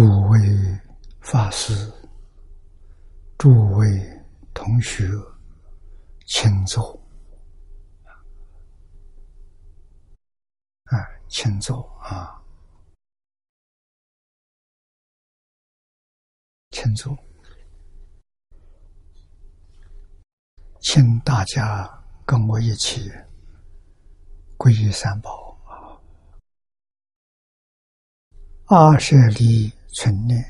诸位法师、诸位同学，请坐。啊，请坐啊，请坐，请大家跟我一起皈依三宝啊！阿舍利存念，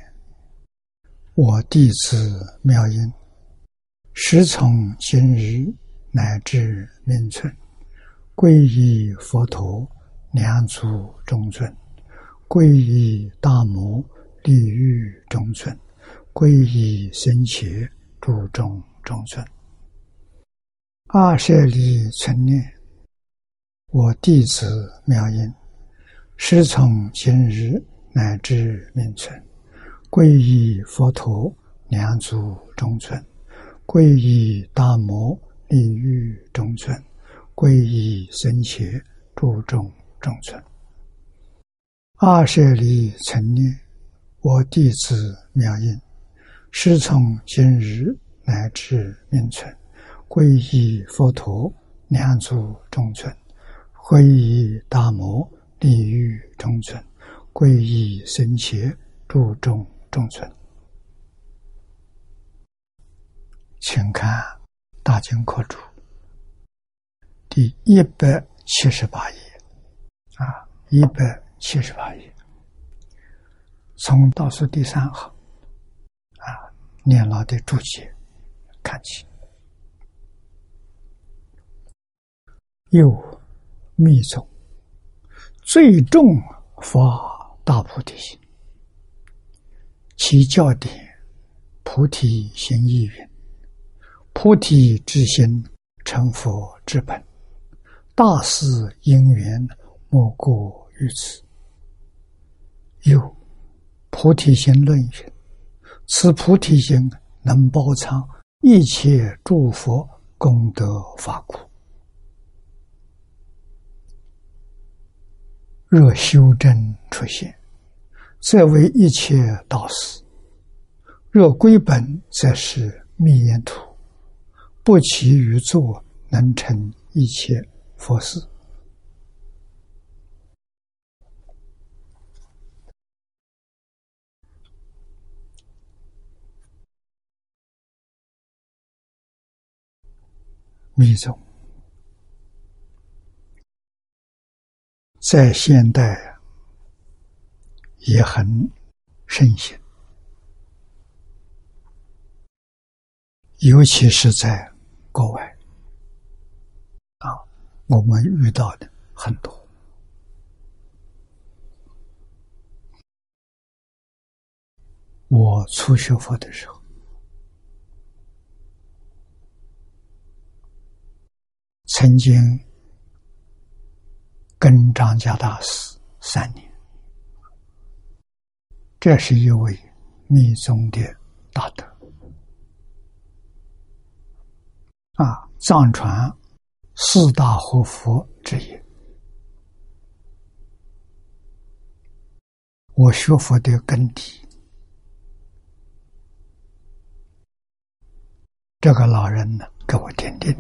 我弟子妙音，时从今日乃至命存，皈依佛陀。两足中尊，皈依大摩利欲中尊，皈依僧伽注中中尊。阿舍利存念，我弟子妙音，师从今日乃至命存，皈依佛陀两足中尊，皈依大摩利欲中尊，皈依僧伽注中。中尊，阿舍利成念，我弟子妙音，师从今日乃至命存，皈依佛陀两足中尊，皈依大摩利欲中尊，皈依僧伽注中中尊。请看《大经课注》第一百七十八页。啊，一百七十八页，从倒数第三行，啊，念老的注解看起。又密宗最重法大菩提心，其教典菩提心意云：菩提之心成佛之本，大事因缘。莫过于此。有菩提心论云：“此菩提心能包藏一切诸佛功德法故。若修真出现，则为一切道士；若归本，则是密言图，不其于作，能成一切佛事。”密宗在现代也很盛行，尤其是在国外啊，我们遇到的很多。我初学佛的时候。曾经跟张家大师三年，这是一位密宗的大德。啊，藏传四大活佛之一。我学佛的根底，这个老人呢，给我点点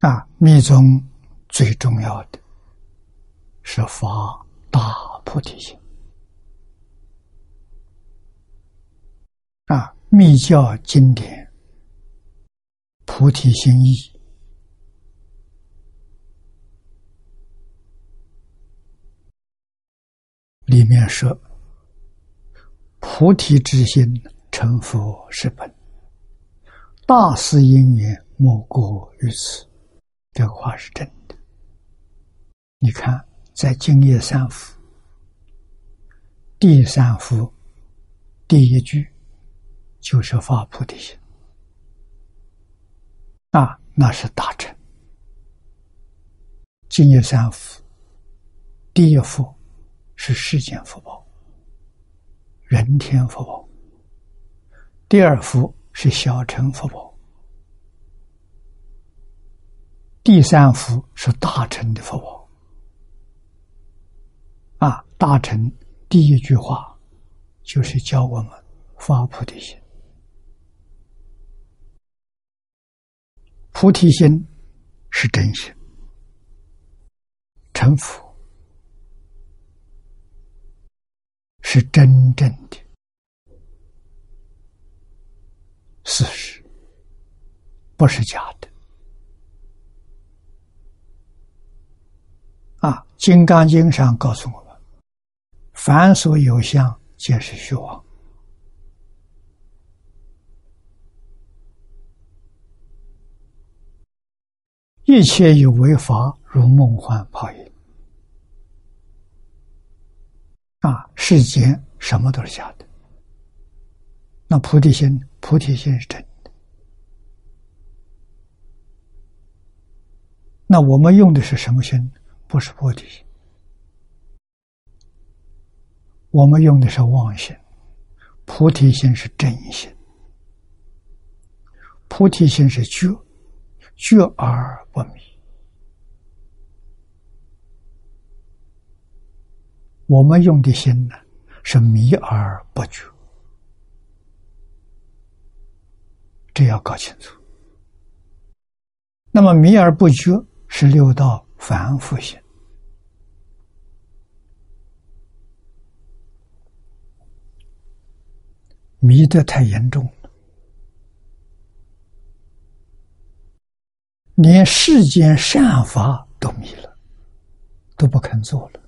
啊，密宗最重要的是发大菩提心。啊，密教经典《菩提心义》里面说：“菩提之心成佛是本，大事因缘莫过于此。”这个话是真的。你看，在《净业三福》第三福第一句，就是发菩提心啊，那是大乘。《净业三福》第一福是世间福报、人天福报；第二福是小乘福报。第三福是大乘的佛宝大乘第一句话就是教我们发菩提心。菩提心是真心，成佛是真正的事实，不是假的。啊，《金刚经》上告诉我们：“凡所有相，皆是虚妄。”一切有为法，如梦幻泡影。啊，世间什么都是假的。那菩提心，菩提心是真的。那我们用的是什么心？不是菩提心，我们用的是妄心。菩提心是真心，菩提心是觉。觉而不迷，我们用的心呢是迷而不觉，这要搞清楚。那么迷而不觉是六道凡夫性，迷得太严重了。连世间善法都迷了，都不肯做了，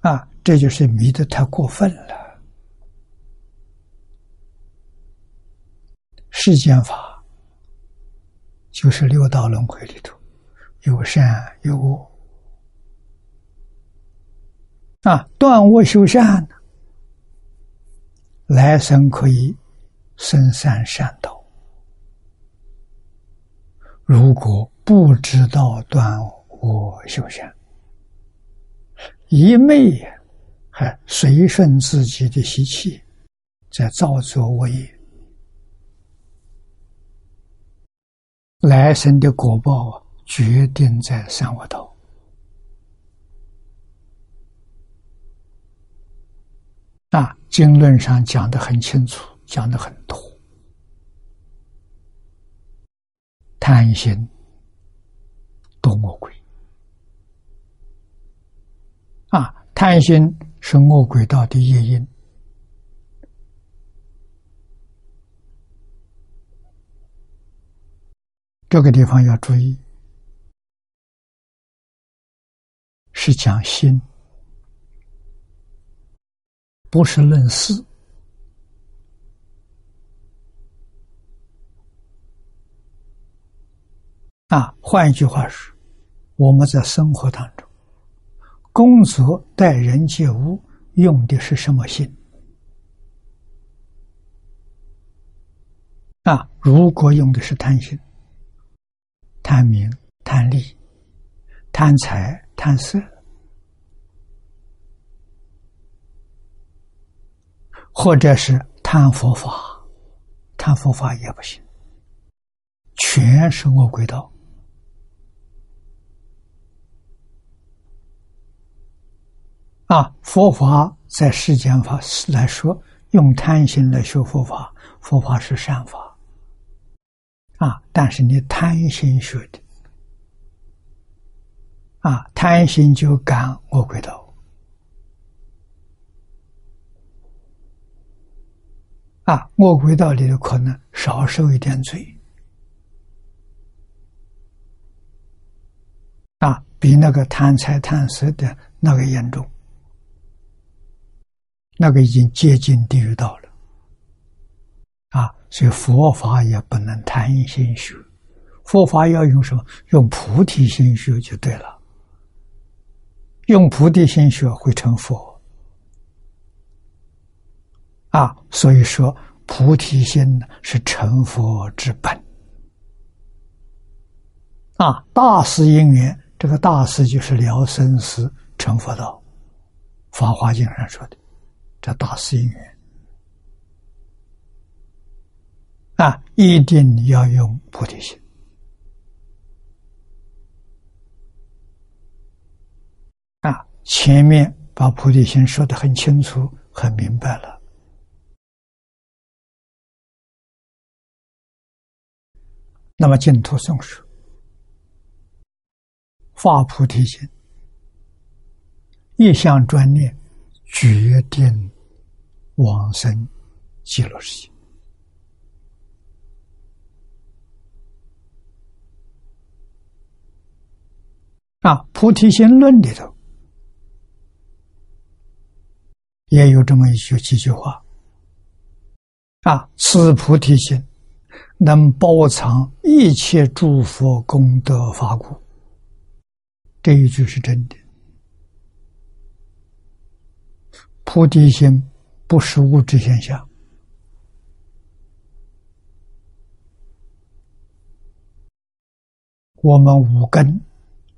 啊，这就是迷的太过分了。世间法就是六道轮回里头有善有恶，啊，断恶修善，来生可以生善善道。如果不知道断我修善，一昧还随顺自己的习气，在造作恶业，来生的果报啊决定在三恶道。啊，经论上讲的很清楚，讲的很多。贪心多恶鬼啊！贪心是恶鬼道的业因。这个地方要注意，是讲心，不是论事。啊，换一句话说，我们在生活当中，工作待人接物用的是什么心？啊，如果用的是贪心、贪名、贪利、贪财、贪色，或者是贪佛法，贪佛法也不行，全是恶鬼道。啊，佛法在世间法来说，用贪心来学佛法，佛法是善法。啊，但是你贪心学的，啊，贪心就感恶鬼道。啊，恶鬼道里的可能少受一点罪。啊，比那个贪财贪色的那个严重。那个已经接近地狱道了，啊，所以佛法也不能贪心学，佛法要用什么？用菩提心学就对了。用菩提心学会成佛，啊，所以说菩提心呢是成佛之本，啊，大师因缘，这个大师就是了生死成佛道，《法华经》上说的。这大师因缘啊，一定要用菩提心啊！前面把菩提心说得很清楚、很明白了。那么净土宗说，发菩提心，一向专念，决定往生极乐世界。啊，《菩提心论》里头也有这么一句几句话。啊，此菩提心能包藏一切诸佛功德法故。这一句是真的。菩提心不是物质现象，我们五根。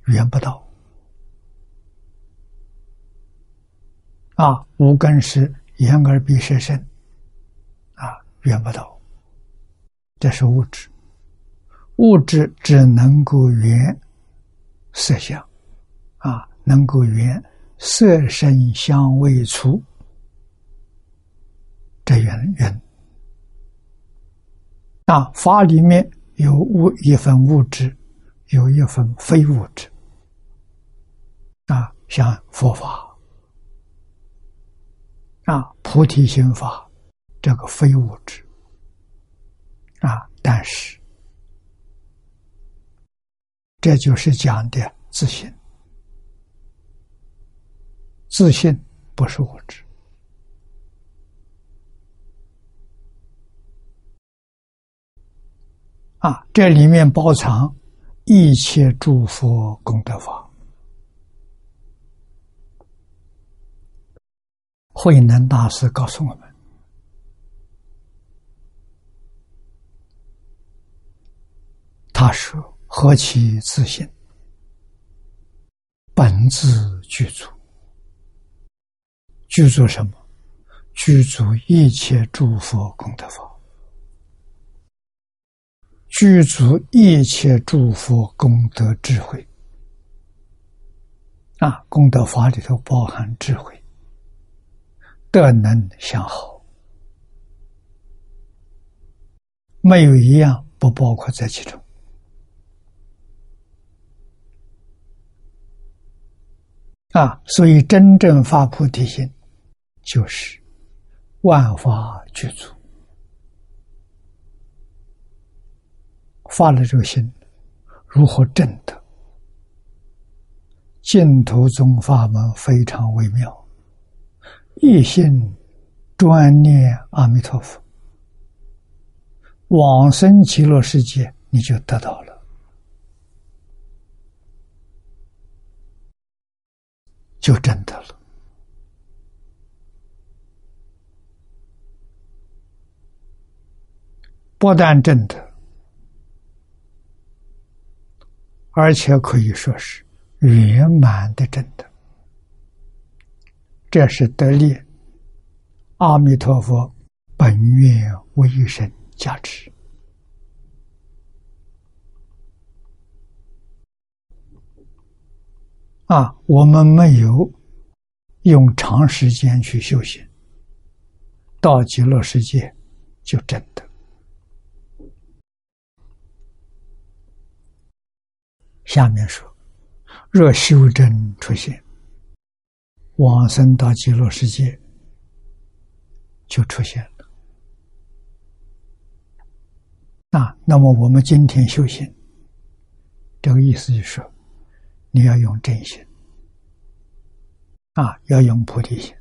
缘不到啊！无根是眼耳鼻舌身啊，缘不到。这是物质，物质只能够缘色相啊，能够缘色身香味触这缘缘啊。法里面有物一份物质，有一份非物质。啊，像佛法。啊，菩提心法，这个非物质。啊，但是这就是讲的自信，自信不是物质。啊，这里面包藏一切诸佛功德法。慧能大师告诉我们：“他说，何其自信，本自具足，具足什么？具足一切诸佛功德法，具足一切诸佛功德智慧。啊，功德法里头包含智慧。”德能相好，没有一样不包括在其中。啊，所以真正发菩提心，就是万法具足，发了这个心，如何证得？净土宗法门非常微妙。一心专念阿弥陀佛，往生极乐世界，你就得到了，就真的了。不但真的，而且可以说是圆满的真的。这是得力阿弥陀佛本愿威神加持啊！我们没有用长时间去修行，到极乐世界就真的。下面说，若修真出现。往生到极乐世界就出现了啊！那么我们今天修行，这个意思就是，你要用真心啊，要用菩提心、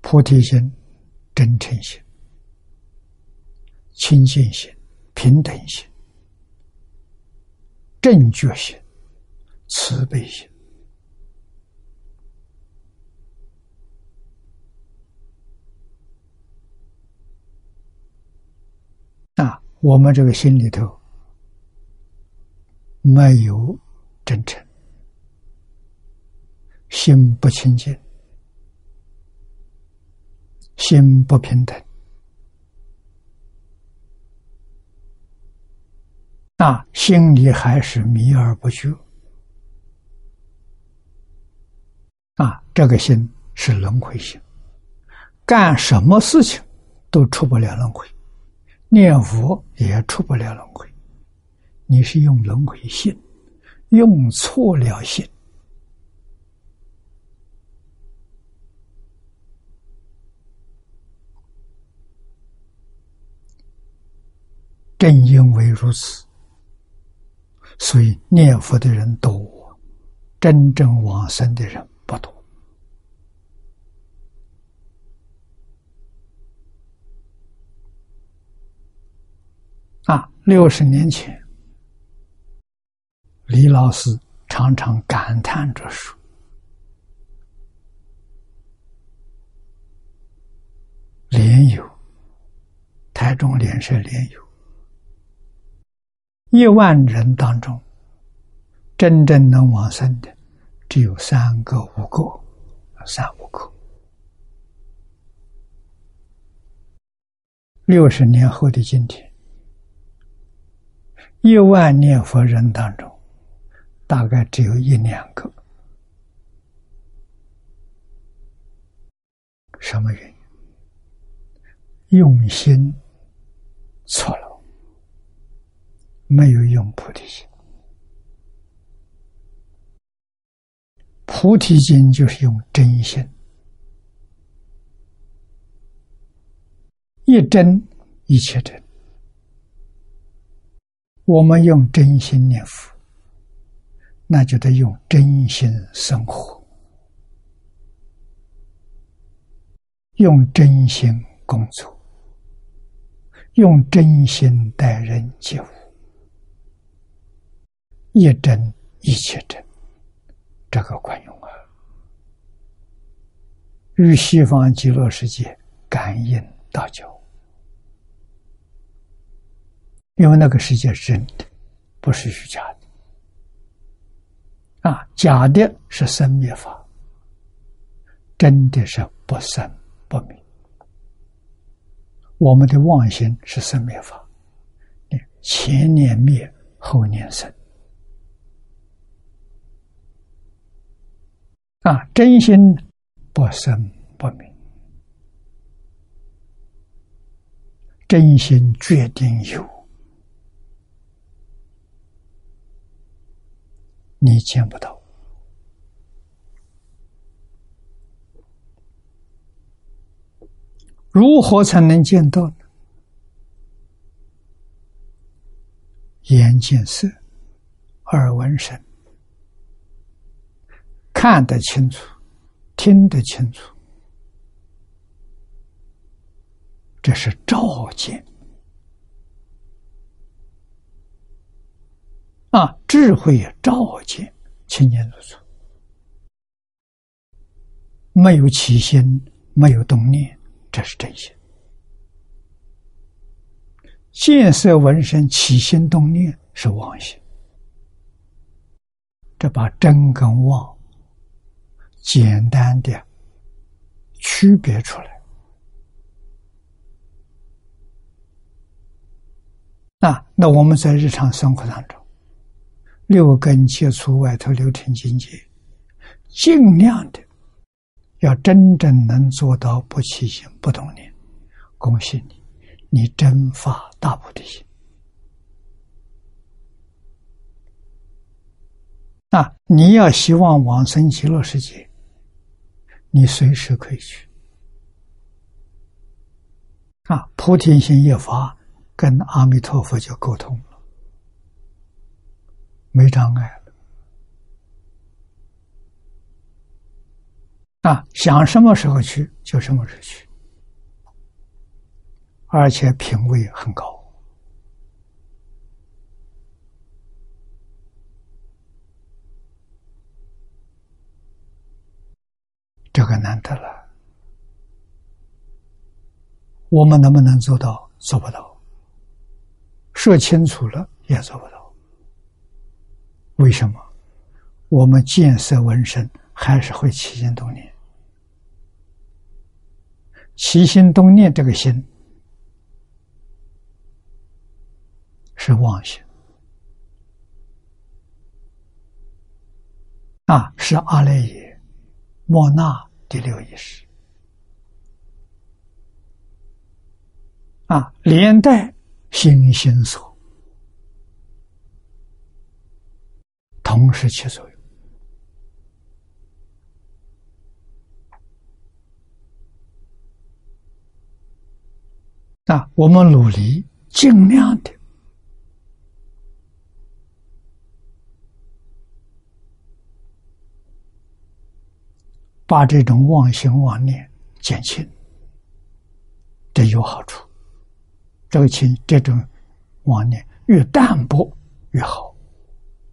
菩提心、真诚心、清净心、平等心、正觉心、慈悲心。啊，我们这个心里头没有真诚，心不清净，心不平等，那，心里还是迷而不觉，啊，这个心是轮回心，干什么事情都出不了轮回，念佛也出不了轮回。你是用轮回心，用错了心。正因为如此，所以念佛的人多，真正往生的人不多。啊，六十年前，李老师常常感叹着说：“莲友，台中莲社莲友。”一万人当中，真正能往生的只有三个、五个，三五个。六十年后的今天，一万念佛人当中，大概只有一两个。什么原因？用心错了。没有用菩提心，菩提心就是用真心，一真一切真。我们用真心念佛，那就得用真心生活，用真心工作，用真心待人接物。一真一切真，这个管用啊！与西方极乐世界感应道交，因为那个世界是真的，不是虚假的。啊，假的是生灭法，真的是不生不灭。我们的妄心是生灭法，前年灭，后年生。啊，真心不生不灭，真心决定有，你见不到。如何才能见到呢？眼见色，耳闻声。看得清楚，听得清楚，这是照见啊！智慧照见，清清楚楚，没有起心，没有动念，这是真心。见色闻声起心动念是妄心，这把真跟妄。简单的区别出来啊！那我们在日常生活当中，六根接触外头六尘境界，尽量的要真正能做到不起心不动念。恭喜你，你真发大菩提心啊！你要希望往生极乐世界。你随时可以去啊！菩提心一发，跟阿弥陀佛就沟通，没障碍了啊！想什么时候去就什么时候去，而且品位很高，这个难得了，我们能不能做到？做不到。说清楚了也做不到。为什么？我们见色闻声还是会起心动念，起心动念这个心是妄心啊，是阿赖耶。莫那第六意识啊，连带心心所，同时起作用啊，我们努力尽量的。把这种妄心妄念减轻，这有好处。这个轻，这种妄念越淡薄越好，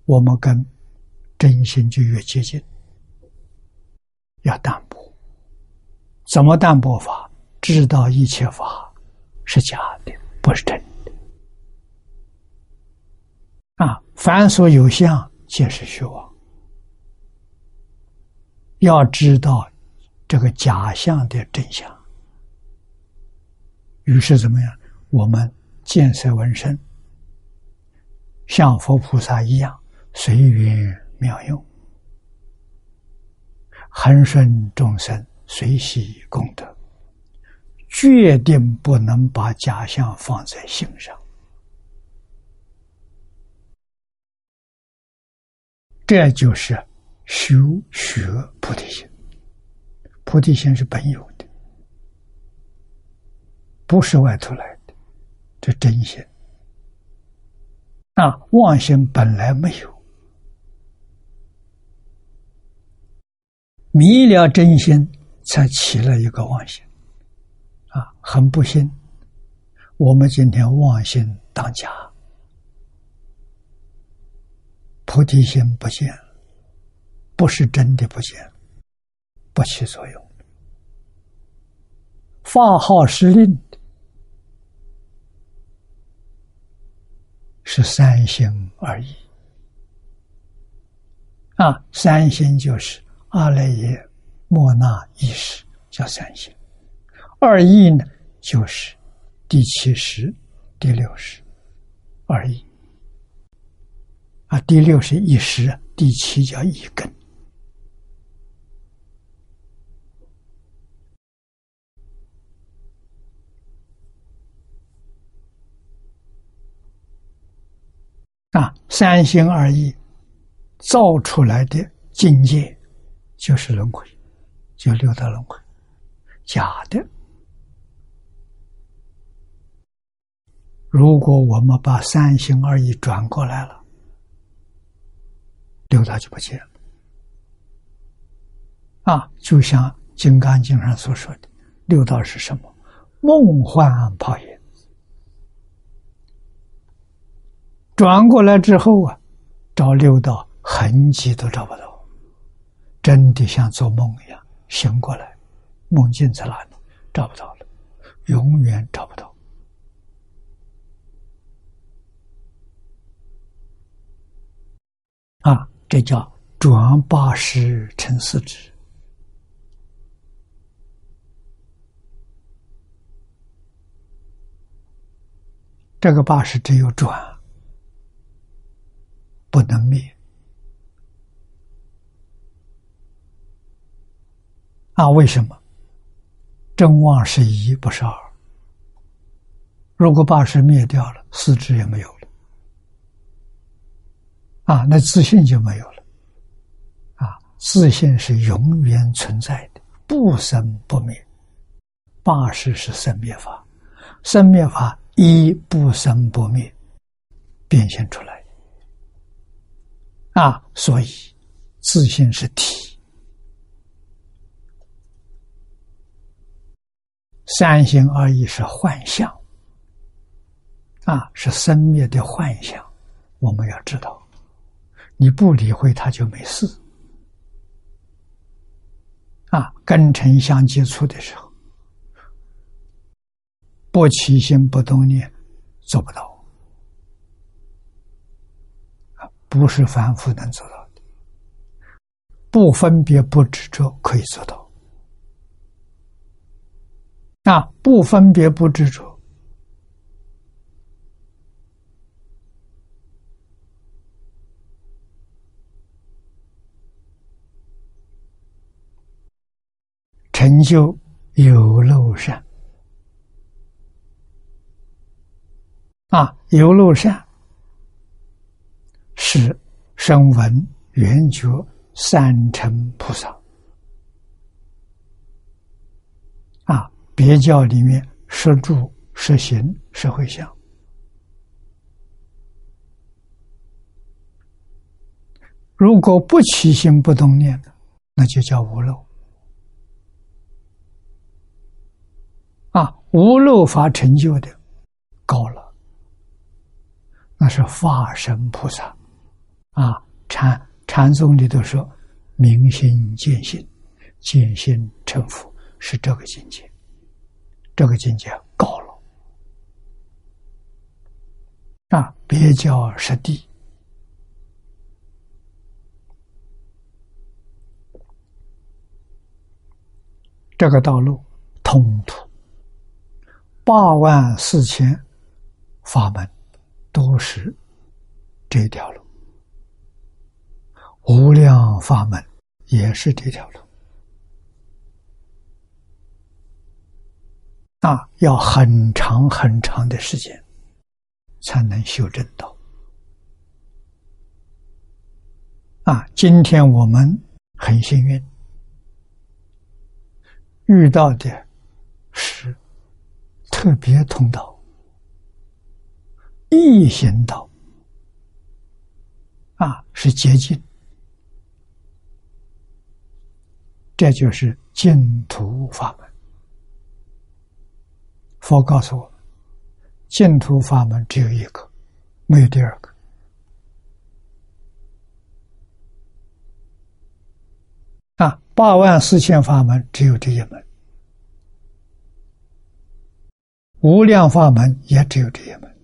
我们跟真心就越接近。要淡薄，怎么淡薄法？知道一切法是假的，不是真的。啊，凡所有相，皆是虚妄。要知道这个假象的真相，于是怎么样？我们见色闻声，像佛菩萨一样随缘妙用，恒顺众生，随喜功德，决定不能把假象放在心上。这就是。修学菩提心，菩提心是本有的，不是外头来的，这真心。那，妄心本来没有，迷了真心，才起了一个妄心。啊，很不幸，我们今天妄心当家，菩提心不见。不是真的不见，不起作用。发号施令是三心而已。啊，三心就是阿赖耶、莫那意识，叫三心；二意呢，就是第七识、第六识，二意。啊，第六是一识，第七叫一根。啊，三心二意造出来的境界就是轮回，就六道轮回，假的。如果我们把三心二意转过来了，六道就不见了。啊，就像《金刚经》上所说的，六道是什么？梦幻泡影。转过来之后啊，找六道痕迹都找不到，真的像做梦一样。醒过来，梦境在哪里？找不到了，永远找不到。啊，这叫转八识成四智。这个八识只有转。不能灭啊？为什么？真妄是一，不是二。如果八识灭掉了，四智也没有了啊，那自信就没有了啊。自信是永远存在的，不生不灭。八识是生灭法，生灭法一不生不灭，变现出来。啊，所以自信是体，三心二意是幻象，啊，是生灭的幻象。我们要知道，你不理会它就没事。啊，跟尘相接触的时候，不起心不动念，做不到。不是凡夫能做到的，不分别不执着可以做到。啊，不分别不执着，成就有漏善。啊，有漏善是声闻缘觉三乘菩萨啊，别教里面摄住、摄行、摄会相。如果不起心不动念的，那就叫无漏。啊，无漏法成就的高了，那是化身菩萨。啊，禅禅宗里头说，明心见性，见性成佛，是这个境界。这个境界高了。啊，别教实地。这个道路通途八万四千法门都是这条路，无量法门也是这条路啊！要很长很长的时间才能修正到啊！今天我们很幸运。遇到的是特别通道、异行道啊，是捷径，这就是净土法门。佛告诉我们，净土法门只有一个，没有第二个。啊，八万四千法门只有这一门，无量法门也只有这一门。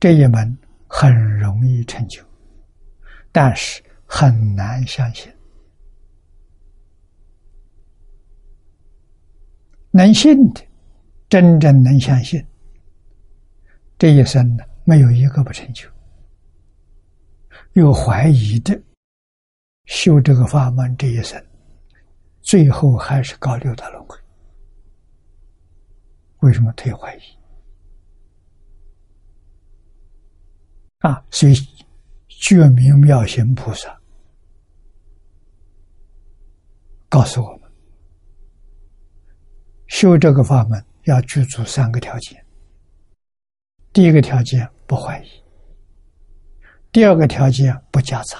这一门很容易成就，但是很难相信。能信的，真正能相信，这一生呢，没有一个不成就。有怀疑的修这个法门这一生，最后还是搞六道轮回。为什么他有怀疑？啊，所以觉明妙行菩萨告诉我们，修这个法门要具足三个条件。第一个条件不怀疑。第二个条件不夹杂，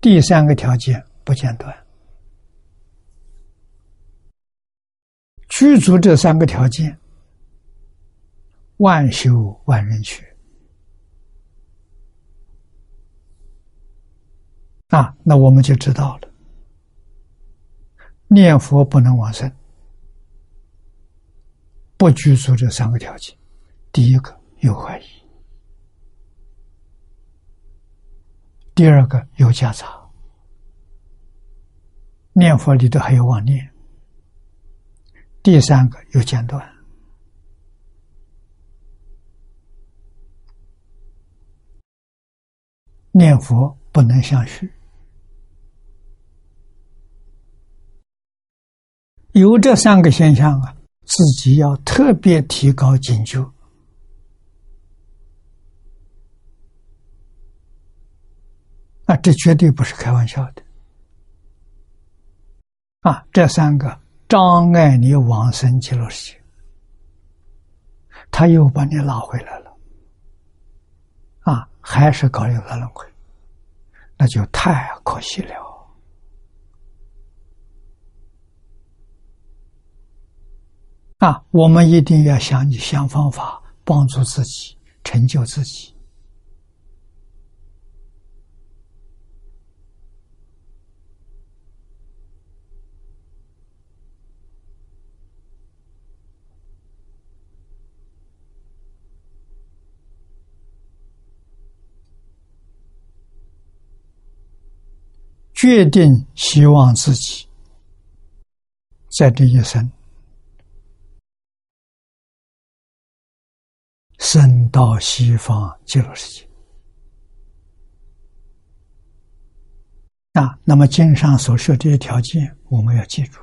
第三个条件不间断，具足这三个条件，万修万人学啊，那我们就知道了，念佛不能往生，不具足这三个条件，第一个有怀疑。第二个有夹杂，念佛里头还有妄念；第三个有间断，念佛不能相续。有这三个现象啊，自己要特别提高警觉。啊，这绝对不是开玩笑的！啊，这三个障碍你往生极乐世界，他又把你拉回来了。啊，还是搞六道轮回，那就太可惜了。啊，我们一定要想你想方法帮助自己，成就自己。决定希望自己在这一生升到西方极乐世界啊，那么经上所说这些条件，我们要记住，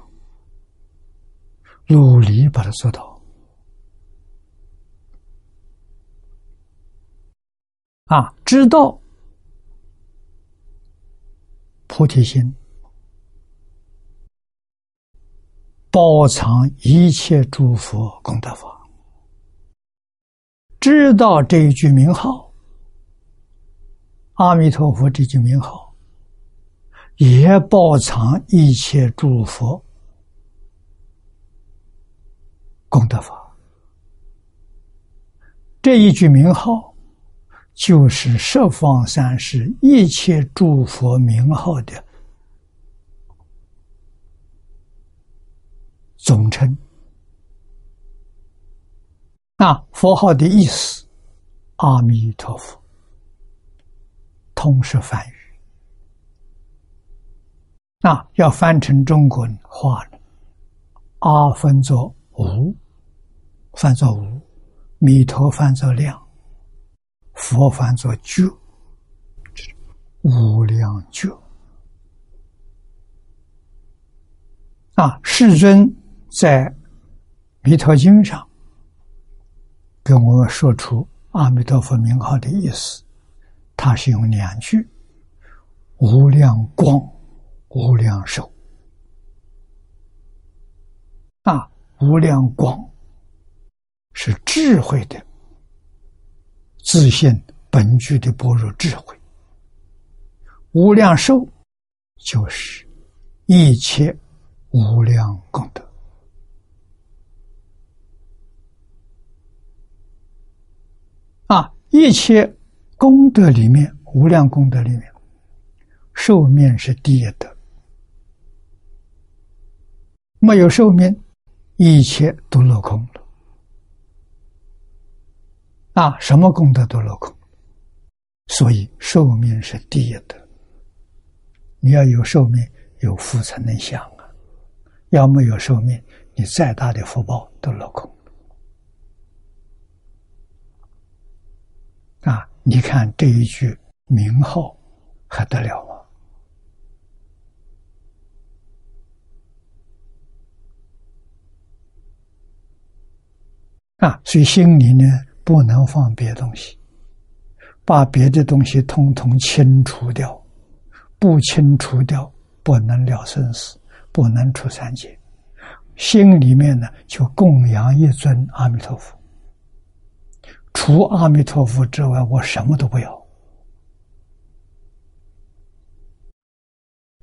努力把它做到。啊，知道菩提心，包藏一切诸佛功德法。知道这一句名号，阿弥陀佛这句名号，也包藏一切诸佛功德法。这一句名号，就是十方三世一切诸佛名号的总称。那佛号的意思，阿弥陀佛，通是梵语。那要翻成中国话呢？阿分作无，翻作无；弥陀翻作量，佛翻作觉，无量觉。啊，世尊在《弥陀经》上。跟我们说出阿弥陀佛名号的意思，他是用两句：无量光，无量寿。啊，无量光是智慧的自信本具的般若智慧，无量寿就是一切无量功德。啊，一切功德里面，无量功德里面，寿命是第一德。没有寿命，一切都落空了。啊，什么功德都落空。所以寿命是第一德。你要有寿命，有福才能享啊。要没有寿命，你再大的福报都落空。啊！你看这一句名号还得了吗？啊！所以心里呢不能放别东西，把别的东西通通清除掉，不清除掉不能了生死，不能出三界。心里面呢就供养一尊阿弥陀佛。除阿弥陀佛之外，我什么都不要，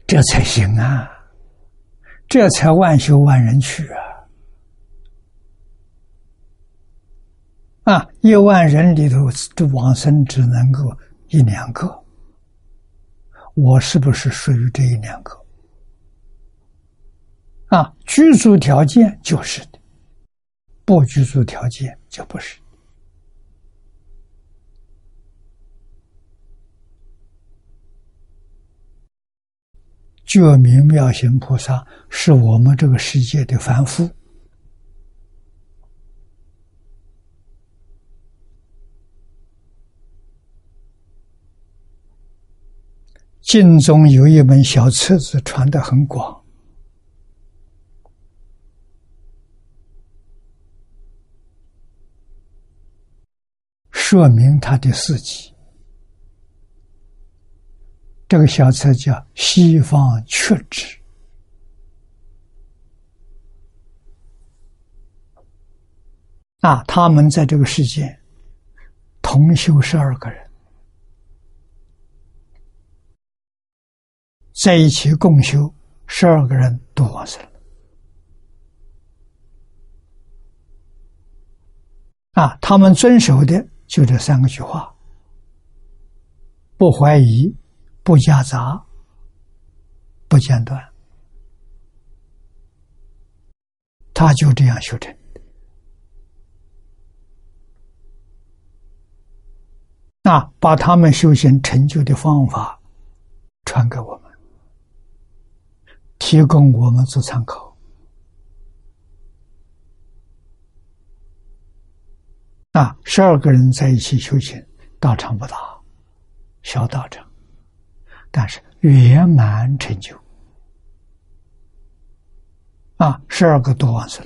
这才行啊！这才万修万人去啊！啊，一万人里头这往生只能够一两个，我是不是属于这一两个？啊，居住条件就是的，不居住条件就不是。觉明妙行菩萨是我们这个世界的凡夫，经中有一本小册子传的很广，说明他的事迹。这个小册叫《西方确知》啊，他们在这个世界同修十二个人，在一起共修，十二个人都往生了啊。他们遵守的就这三个句话：不怀疑。不夹杂，不间断，他就这样修成。那把他们修行成就的方法传给我们，提供我们做参考。啊，十二个人在一起修行，道场不大，小道场。但是圆满成就。啊，十二个多往生，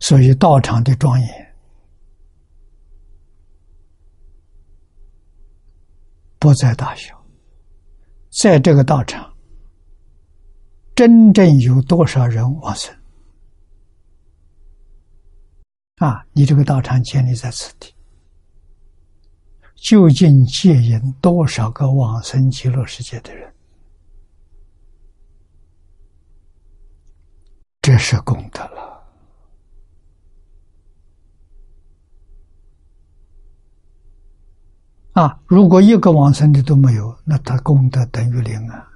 所以道场的庄严不在大小，在这个道场，真正有多少人往生？啊！你这个道场建立在此地，究竟接引多少个往生极乐世界的人？这是功德了。啊！如果一个往生的都没有，那他功德等于零啊！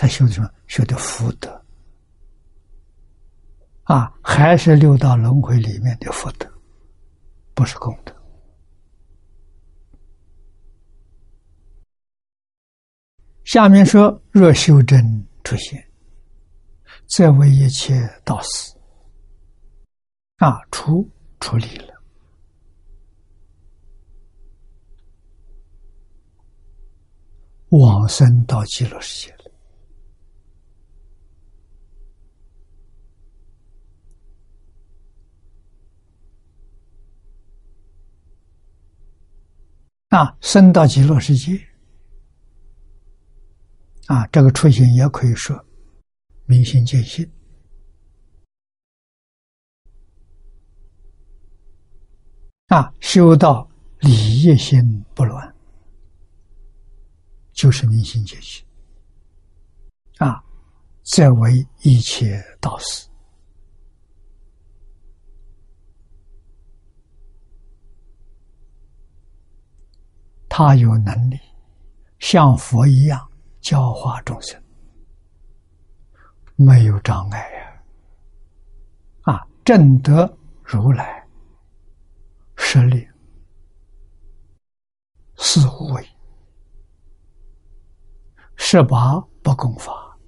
他修的什么？修的福德。啊，还是六道轮回里面的福德，不是功德。下面说，若修真出现，则为一切道死。啊，出处理了，往生到极乐世界。啊，升到极乐世界，啊，这个出行也可以说明心见性，啊，修道理业心不乱，就是明心见性，啊，再为一切道士。他有能力像佛一样教化众生，没有障碍呀！啊，正得如来实力四无畏，十八不共法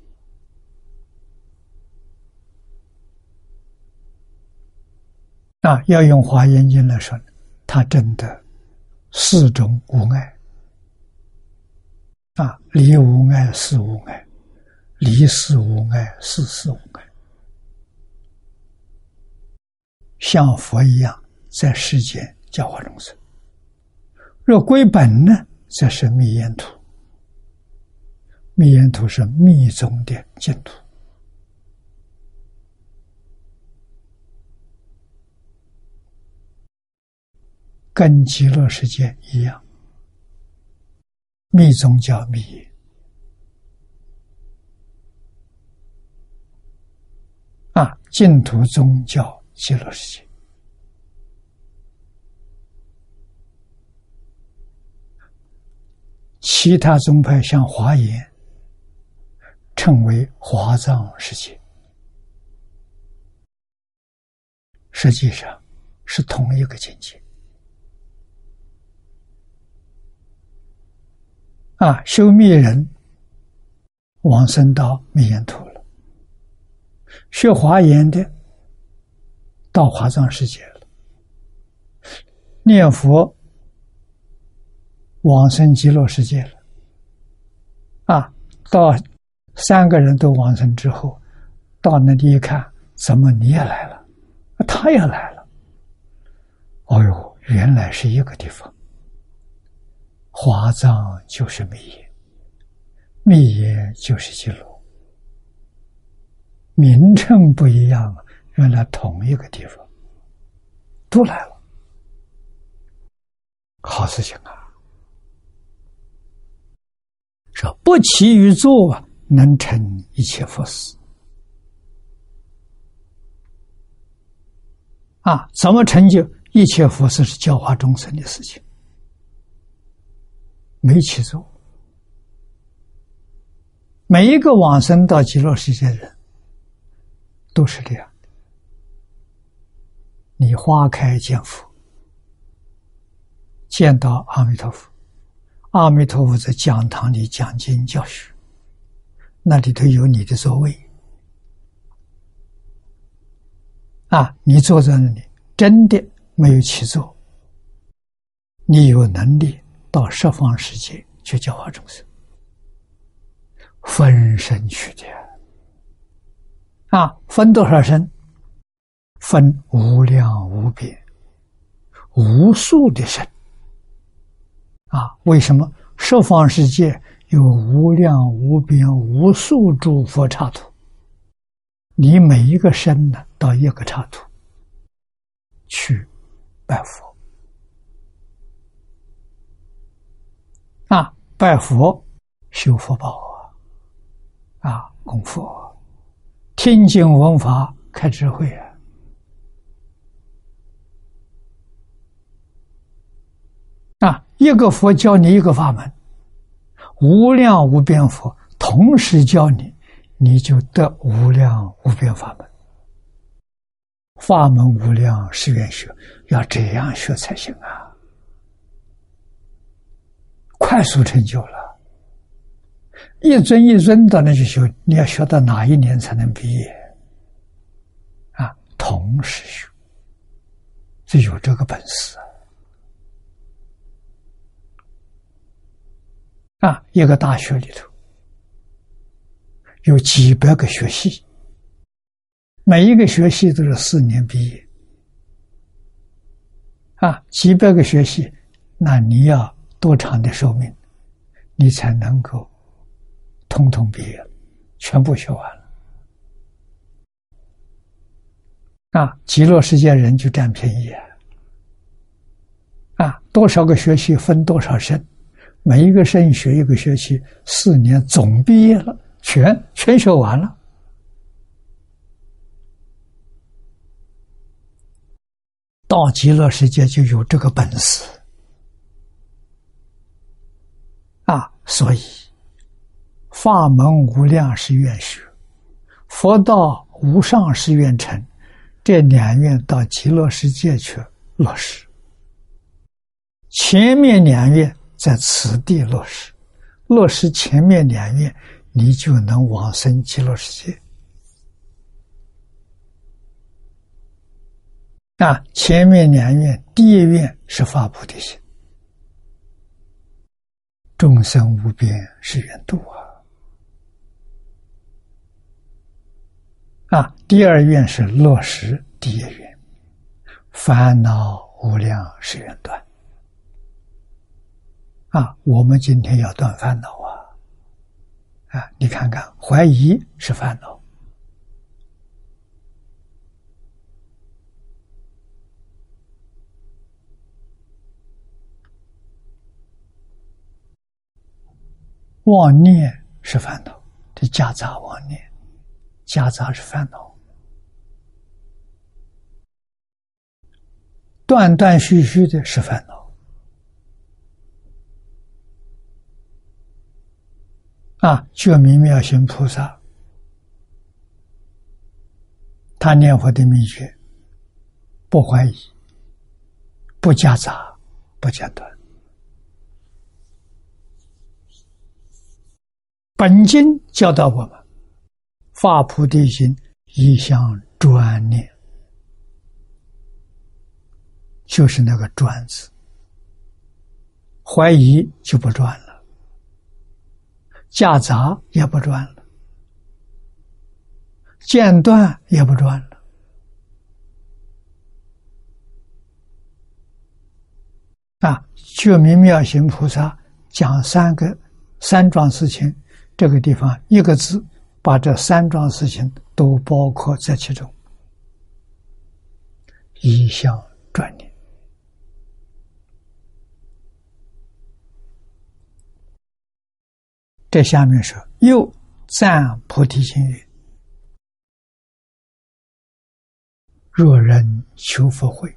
啊！要用华严经来说，他真的。四种无碍啊，离无碍，是无碍，离是无碍，事事无碍，像佛一样在世间教化众生。若归本呢，则是密烟土。密烟土是密宗的净土。跟极乐世界一样，密宗叫密，啊，净土宗教极乐世界，其他宗派像华严，称为华藏世界，实际上是同一个境界。啊，修密人往生到密严土了；学华严的到华藏世界了；念佛往生极乐世界了。啊，到三个人都往生之后，到那里一看，怎么你也来了？他也来了。哦呦，原来是一个地方。华藏就是密叶，密叶就是极乐，名称不一样，原来同一个地方都来了，好事情啊！说不期于作，能成一切佛事啊！怎么成就一切佛事？是教化众生的事情。没起作，每一个往生到极乐世界的人都是这样。你花开见佛，见到阿弥陀佛，阿弥陀佛在讲堂里讲经教学，那里头有你的座位，啊，你坐在那里，真的没有起坐，你有能力到十方世界去教化众生，分身去的啊，分多少身？分无量无边、无数的身啊！为什么十方世界有无量无边、无数诸佛刹土？你每一个身呢，到一个刹土去拜佛啊，拜佛修福报啊，啊，供佛、听经闻法、开智慧啊。啊，一个佛教你一个法门，无量无边佛同时教你，你就得无量无边法门。法门无量是愿学，要这样学才行啊！快速成就了，一尊一尊到那去修，你要学到哪一年才能毕业？啊，同时学，就有这个本事。啊，一个大学里头有几百个学系，每一个学系都是四年毕业。啊，几百个学系，那你要多长的寿命，你才能够通通毕业，全部学完了？啊，极乐世界人就占便宜啊！啊，多少个学期分多少生？每一个生学一个学期，四年总毕业了，全全学完了。到极乐世界就有这个本事啊！所以法门无量是愿学，佛道无上是愿成，这两愿到极乐世界去落实。前面两愿。在此地落实，落实前面两愿，你就能往生极乐世界。啊，前面两愿，第一愿是发菩提心，众生无边是愿度啊。啊，第二愿是落实第一愿，烦恼无量是愿断。啊，我们今天要断烦恼啊！啊，你看看，怀疑是烦恼，妄念是烦恼，这夹杂妄念，夹杂是烦恼，断断续续的是烦恼。啊，觉明妙行菩萨，他念佛的秘诀，不怀疑，不夹杂，不间断。本经教导我们，发菩提心，一向专念，就是那个“专”字，怀疑就不转了。夹杂也不转了，间断也不转了。啊，觉明妙行菩萨讲三个三桩事情，这个地方一个字把这三桩事情都包括在其中，一向转念。这下面说，又赞菩提心语：若人求佛慧，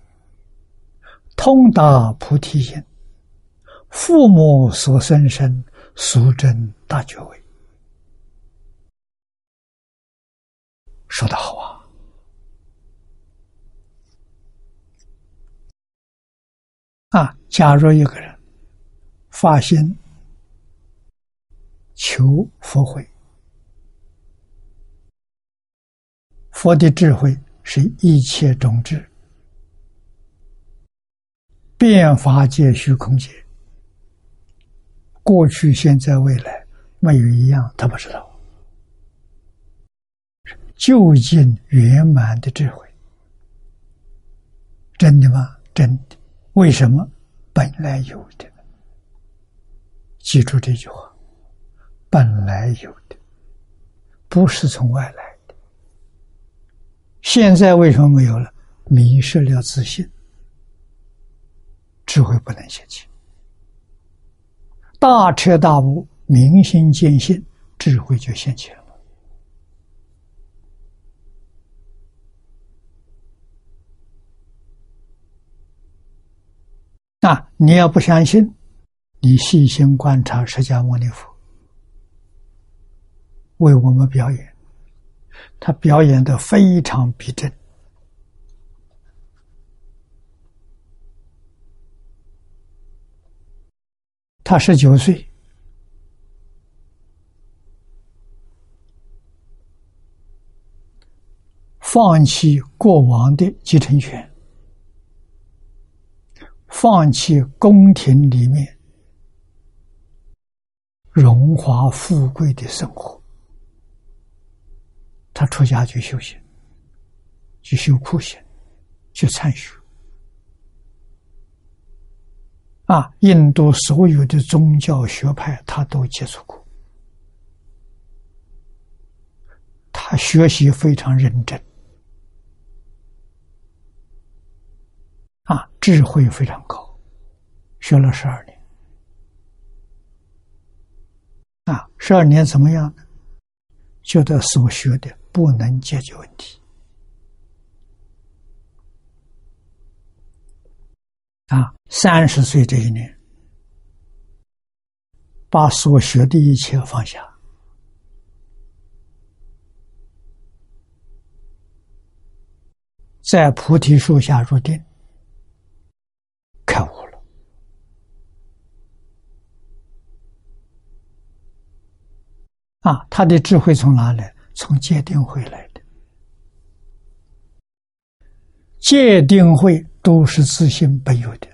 通达菩提心，父母所生身，俗真大觉位。说的好啊！啊，假如一个人发心。求佛慧，佛的智慧是一切种智，变法界、虚空界，过去、现在、未来，没有一样他不知道。究竟圆满的智慧，真的吗？真的。为什么？本来有的。记住这句话：本来有的，不是从外来的。现在为什么没有了？迷失了自信，智慧不能现起。大彻大悟，明心见性，智慧就现起了。啊！你要不相信，你细心观察释迦牟尼佛为我们表演，他表演的非常逼真。他十九岁，放弃过往的继承权。放弃宫廷里面荣华富贵的生活，他出家去修行，去修苦行，去参学。啊，印度所有的宗教学派他都接触过，他学习非常认真。啊，智慧非常高，学了十二年。啊，十二年怎么样呢？觉得所学的不能解决问题。啊，三十岁这一年，把所学的一切放下，在菩提树下入定。开悟了啊！他的智慧从哪来？从戒定慧来的。戒定慧都是自信本有的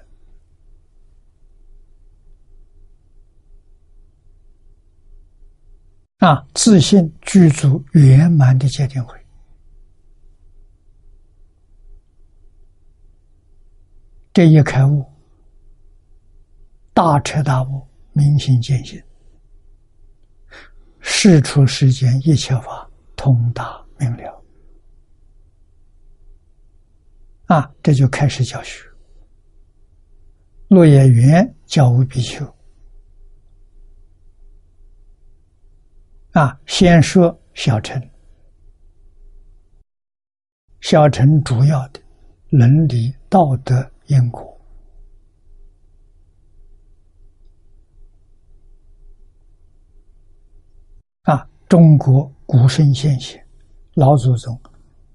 啊！自信具足圆满的戒定慧。这一开悟，大彻大悟，明心见性，事出世间一切法通达明了，啊，这就开始教学。落叶园教务比丘，啊，先说小乘，小乘主要的伦理道德。因果啊！中国古圣先贤、老祖宗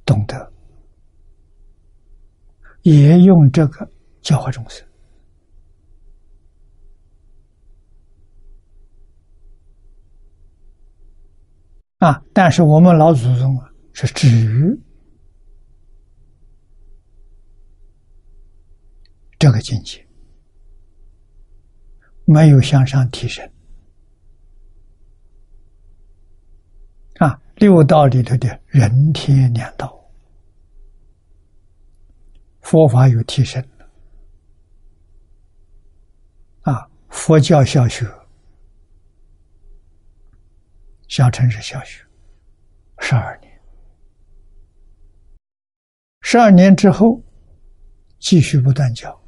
懂得，也用这个教化众生啊！但是我们老祖宗啊，是止于。这个境界没有向上提升啊！六道里头的人天两道，佛法有提升。啊！佛教小学，小城市小学，十二年，十二年之后，继续不断教。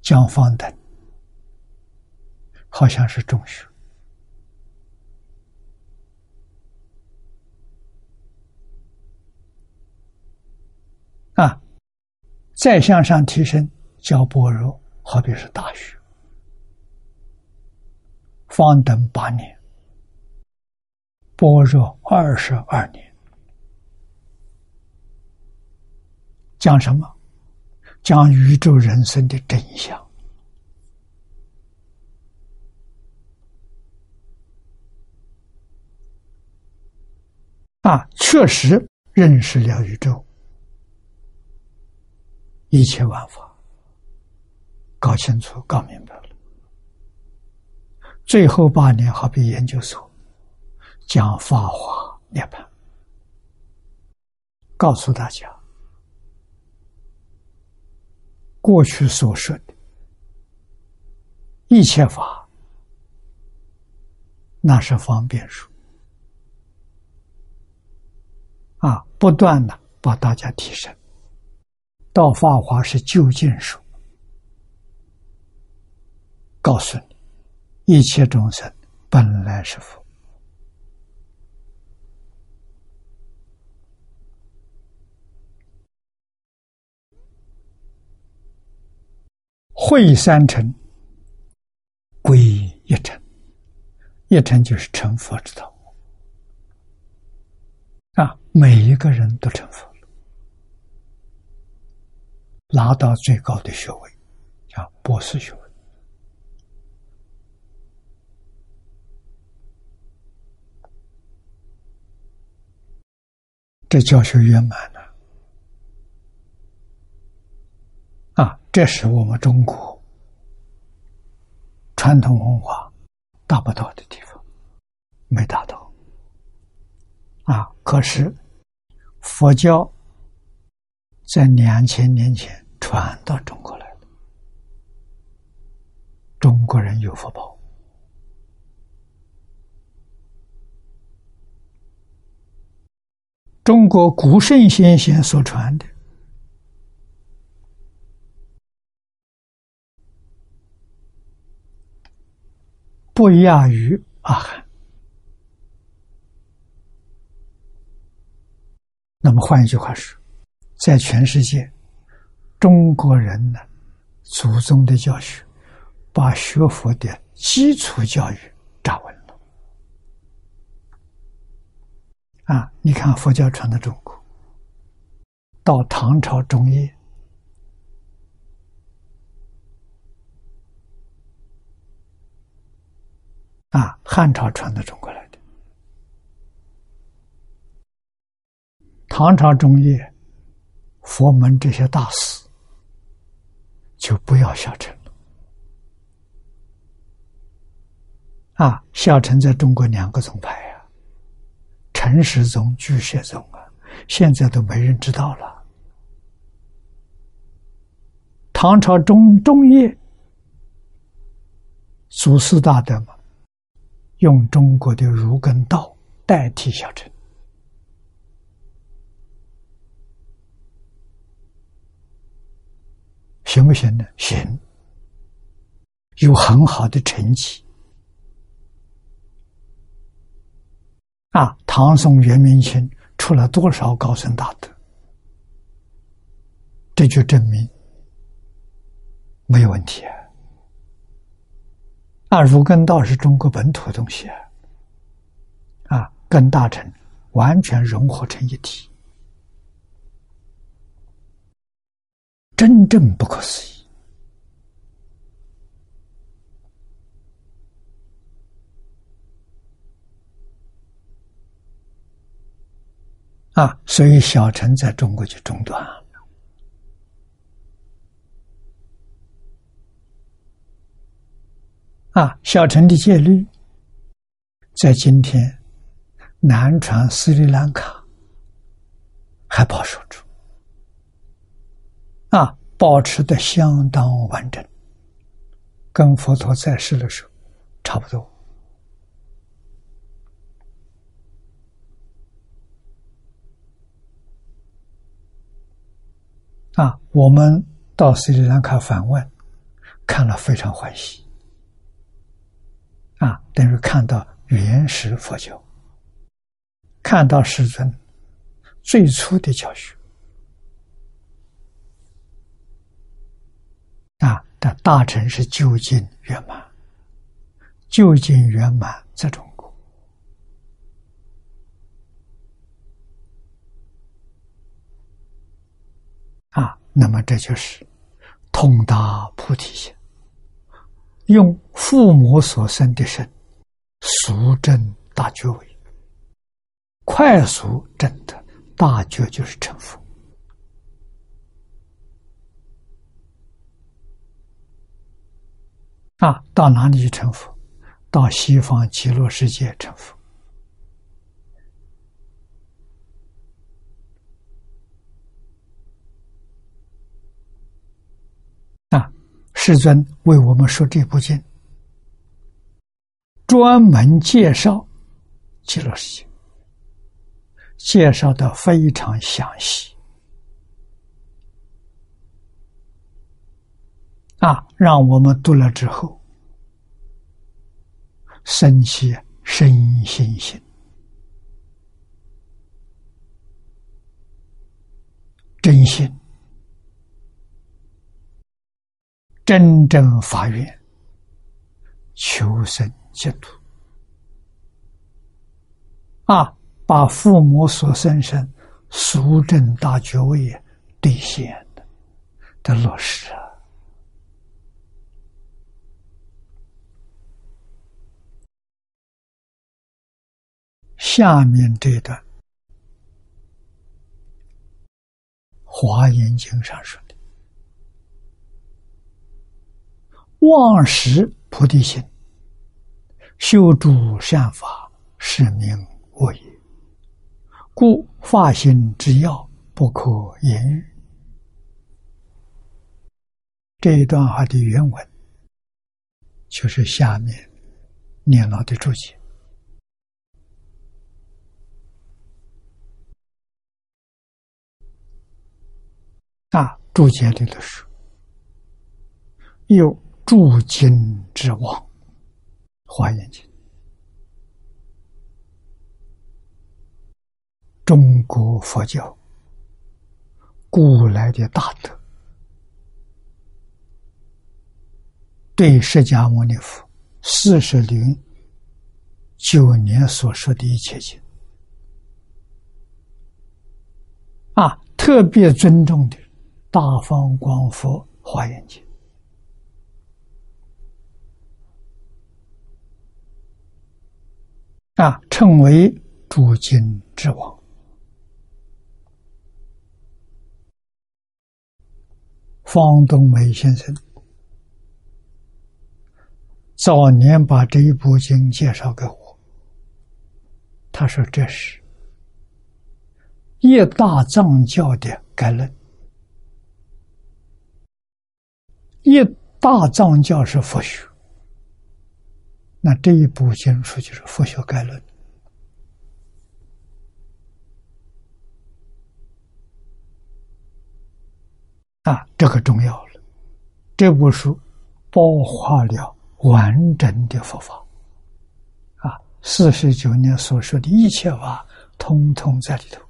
讲方等，好像是中学啊。再向上提升，教般若，好比是大学。方等八年，般若二十二年，讲什么？讲宇宙人生的真相啊，确实认识了宇宙一切万法，搞清楚、搞明白了。最后八年，好比研究所讲《法华涅槃》，告诉大家，过去所说的一切法，那是方便术啊，不断的把大家提升。到法华是究竟术，告诉你。一切众生本来是佛，会三成归一成，一成就是成佛之道啊！每一个人都成佛，拿到最高的学位，叫博士学位。这教学圆满了啊！这是我们中国传统文化达不到的地方，没达到啊！可是佛教在两千年前传到中国来了，中国人有福报。中国古圣先贤所传的，不亚于阿含。那么换一句话说，在全世界，中国人呢，祖宗的教学，把学佛的基础教育扎稳了。啊！你看佛教传到中国，到唐朝中叶，啊，汉朝传到中国来的。唐朝中叶，佛门这些大师就不要小乘了。啊，小乘在中国两个宗派啊。陈世宗、巨蟹宗啊，现在都没人知道了。唐朝中中叶祖师大德嘛，用中国的儒跟道代替小乘，行不行呢？行，有很好的成绩。啊，唐宋元明清出了多少高僧大德？这就证明没有问题啊！啊，儒根道是中国本土的东西啊，啊，跟大臣完全融合成一体，真正不可思议。啊，所以小乘在中国就中断了。啊，小乘的戒律，在今天南传斯里兰卡还保守住，啊，保持的相当完整，跟佛陀在世的时候差不多。啊，我们到斯里兰卡访问，看了非常欢喜。啊，等于看到原始佛教，看到师尊最初的教学。啊，的大乘是究竟圆满，究竟圆满在中国。那么这就是通达菩提心，用父母所生的身，速证大觉位，快速证得大觉就是成佛。啊，到哪里去成佛？到西方极乐世界成佛。啊，世尊为我们说这部经，专门介绍极乐世界，介绍的非常详细。啊，让我们读了之后，生起深信心，真心，真正发愿，求生净土。啊，把父母所生生俗正大觉位兑现的的落实啊。下面这段《华严经》上说的：“忘失菩提心，修诸善法，是名我也。故发心之要，不可言喻。”这一段话的原文，就是下面念老的注解。啊，注解里的书有诸经之王，华严经，中国佛教古来的大德，对释迦牟尼佛四十零九年所说的一切经，啊，特别尊重的。大方光佛华严经啊，称为诸经之王。方东梅先生早年把这一部经介绍给我，他说这是一大藏教的概论。一大藏教是佛学，那这一部经书就是佛学概论啊，这个重要了。这部书包括了完整的佛法啊，四十九年所说的一切法，通通在里头。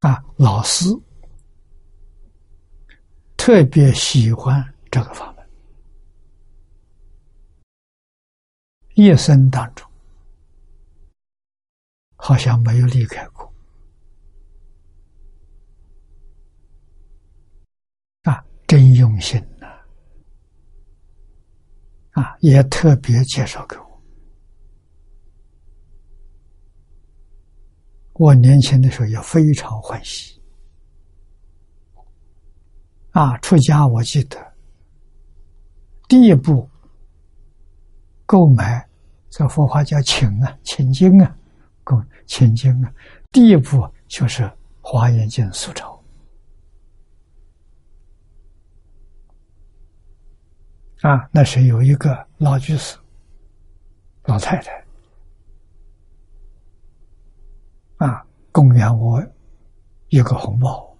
啊，老师特别喜欢这个法门，一生当中好像没有离开过。啊，真用心呐！啊，也特别介绍给我。我年轻的时候也非常欢喜，啊，出家我记得第一步购买这佛法叫请啊，请经啊，购请经啊，第一步就是《华严经》素钞，啊，那是有一个老居士，老太太。啊，供养我一个红包，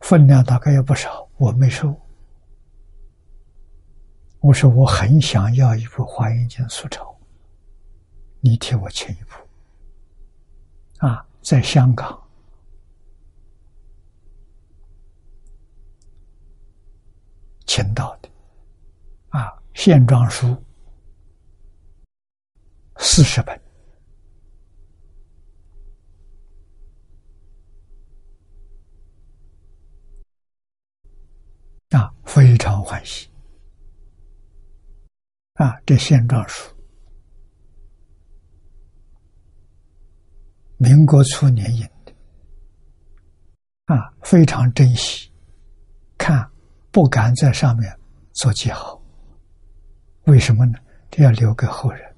分量大概也不少，我没收。我说我很想要一部《华严经》素钞，你替我请一部。啊，在香港，请到的，啊，线装书四十本。啊，非常欢喜！啊，这现状书，民国初年印的，啊，非常珍惜，看不敢在上面做记号，为什么呢？这要留给后人，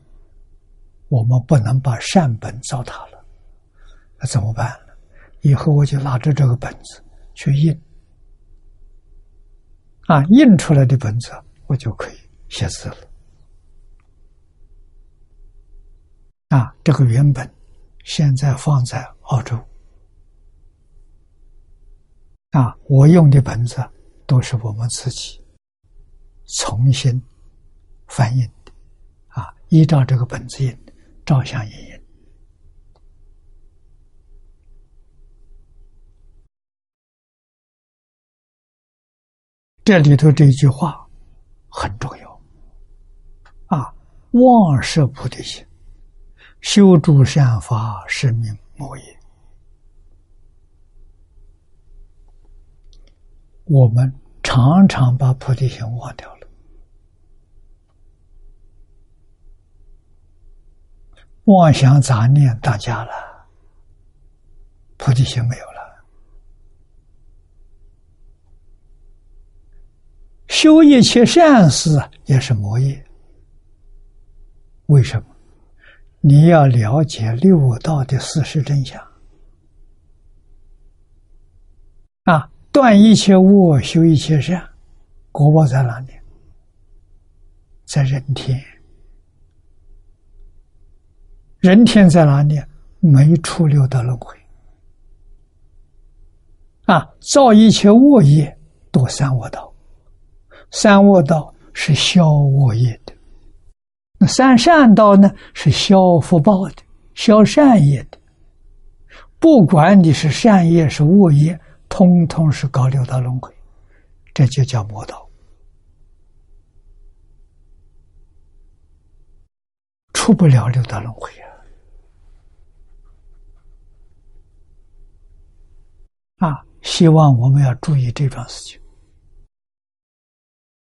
我们不能把善本糟蹋了，那怎么办呢？以后我就拿着这个本子去印，啊，印出来的本子我就可以写字了。啊，这个原本现在放在澳洲，啊，我用的本子都是我们自己重新翻印的，啊，依照这个本子印，照相印印。这里头这一句话很重要，啊，妄摄菩提心，修诸善法，是名莫也。我们常常把菩提心忘掉了，妄想杂念大家了，菩提心没有了。修一切善事也是魔业，为什么？你要了解六道的事实真相啊！断一切恶，修一切善，果报在哪里？在人天。人天在哪里？没出六道轮回啊！造一切恶业，堕三恶道。三恶道是消恶业的，那三善道呢是消福报的、消善业的。不管你是善业是恶业，通通是搞六道轮回，这就叫魔道，出不了六道轮回啊！啊，希望我们要注意这桩事情。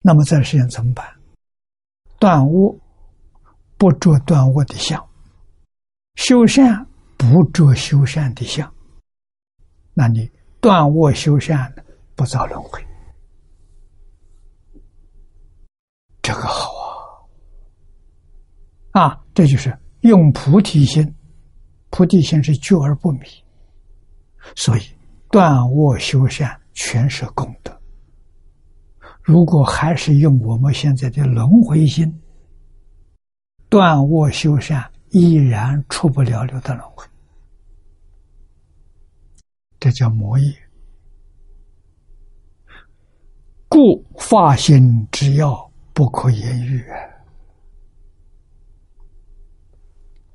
那么在世间怎么办？断恶不着断恶的相，修善不着修善的相，那你断恶修善不造轮回，这个好啊！啊，这就是用菩提心，菩提心是觉而不迷，所以断恶修善全是功德。如果还是用我们现在的轮回心断恶修善，依然出不了六道轮回，这叫魔业。故发心之要不可言喻，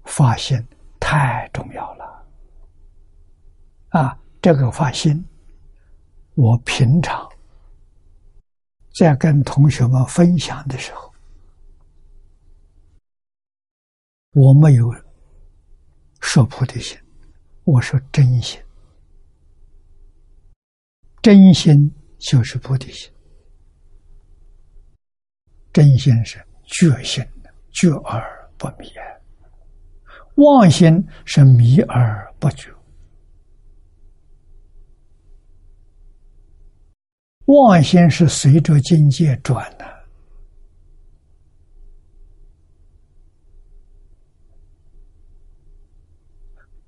发心太重要了啊！这个发心，我平常。在跟同学们分享的时候，我没有说菩提心，我说真心，真心就是菩提心，真心是觉心，觉而不迷；妄心是迷而不觉。妄心是随着境界转的，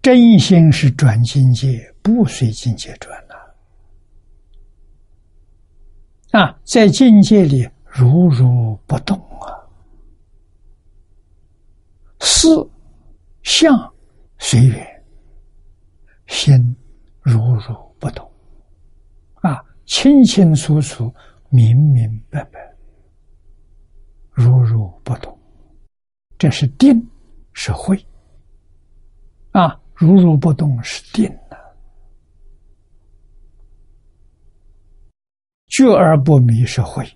真心是转境界，不随境界转的。啊，在境界里如如不动啊，事相随缘，心如如不动。清清楚楚、明明白白、如如不动，这是定，是慧啊！如如不动是定的，觉而不迷是慧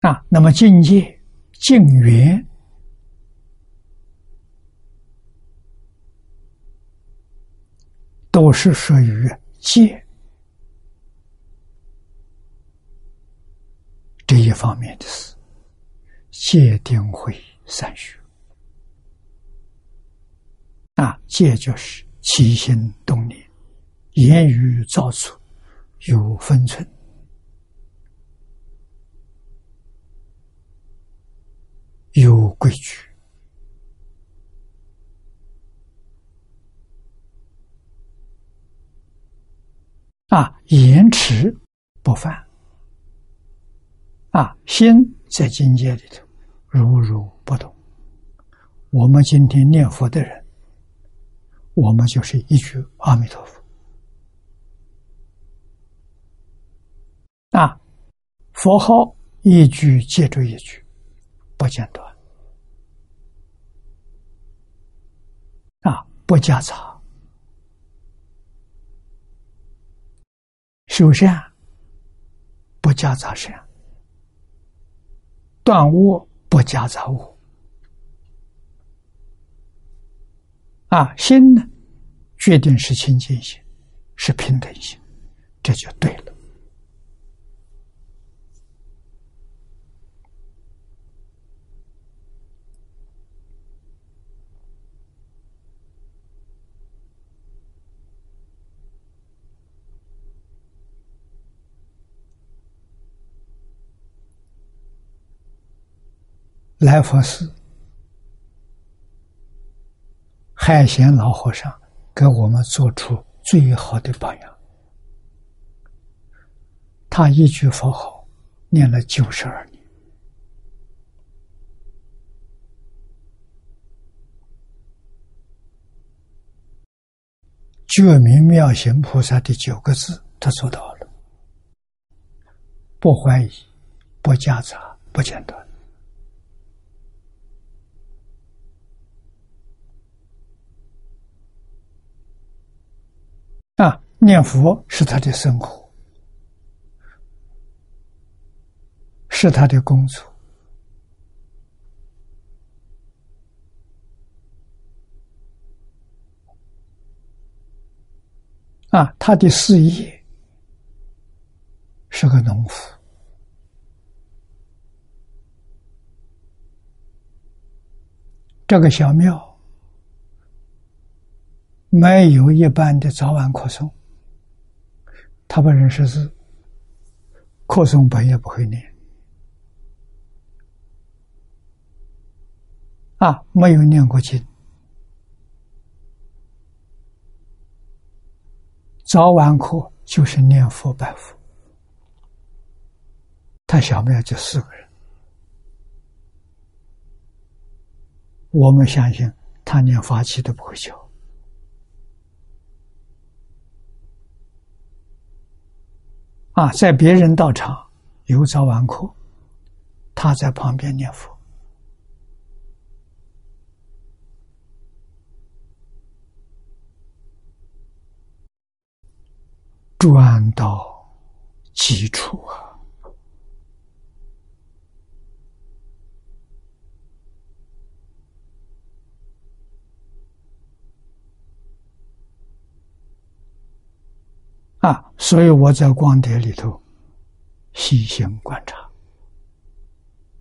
啊！那么境界、境缘。都是属于戒这一方面的事。戒定慧三学，啊，戒就是起心动念、言语造作有分寸。有规矩。啊，延迟不犯啊，心在境界里头如如不动。我们今天念佛的人，我们就是一句阿弥陀佛啊，佛号一句接着一句。不间断啊，不夹杂，修善不夹杂善，断恶不夹杂恶啊，心呢，决定是清净心，是平等心，这就对了。来佛寺，海贤老和尚给我们做出最好的榜样。他一句佛号念了九十二年，觉明妙行菩萨的九个字，他做到了，不怀疑，不夹杂，不间断。啊，念佛是他的生活，是他的工作。啊，他的事业是个农夫，这个小庙。没有一般的早晚课诵，他不认识字，课诵本也不会念，啊，没有念过经，早晚课就是念佛拜佛，他小庙就四个人，我们相信他连法器都不会教。啊，在别人道场有早晚课，他在旁边念佛，转到基础啊。啊，所以我在光碟里头细心观察，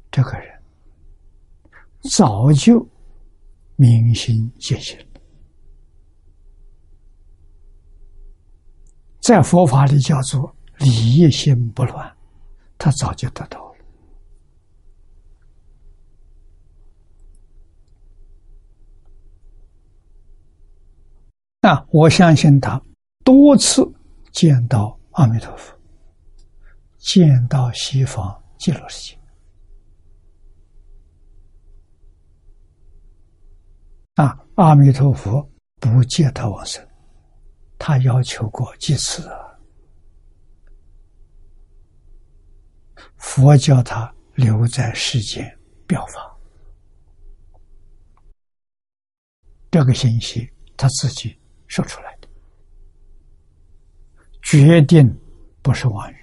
这个人早就明心见性，在佛法里叫做理业心不乱，他早就得到了。啊，我相信他多次。见到阿弥陀佛，见到西方极乐世界啊！阿弥陀佛不借他往生，他要求过几次？佛教他留在世间表法，这个信息他自己说出来。决定不是妄语，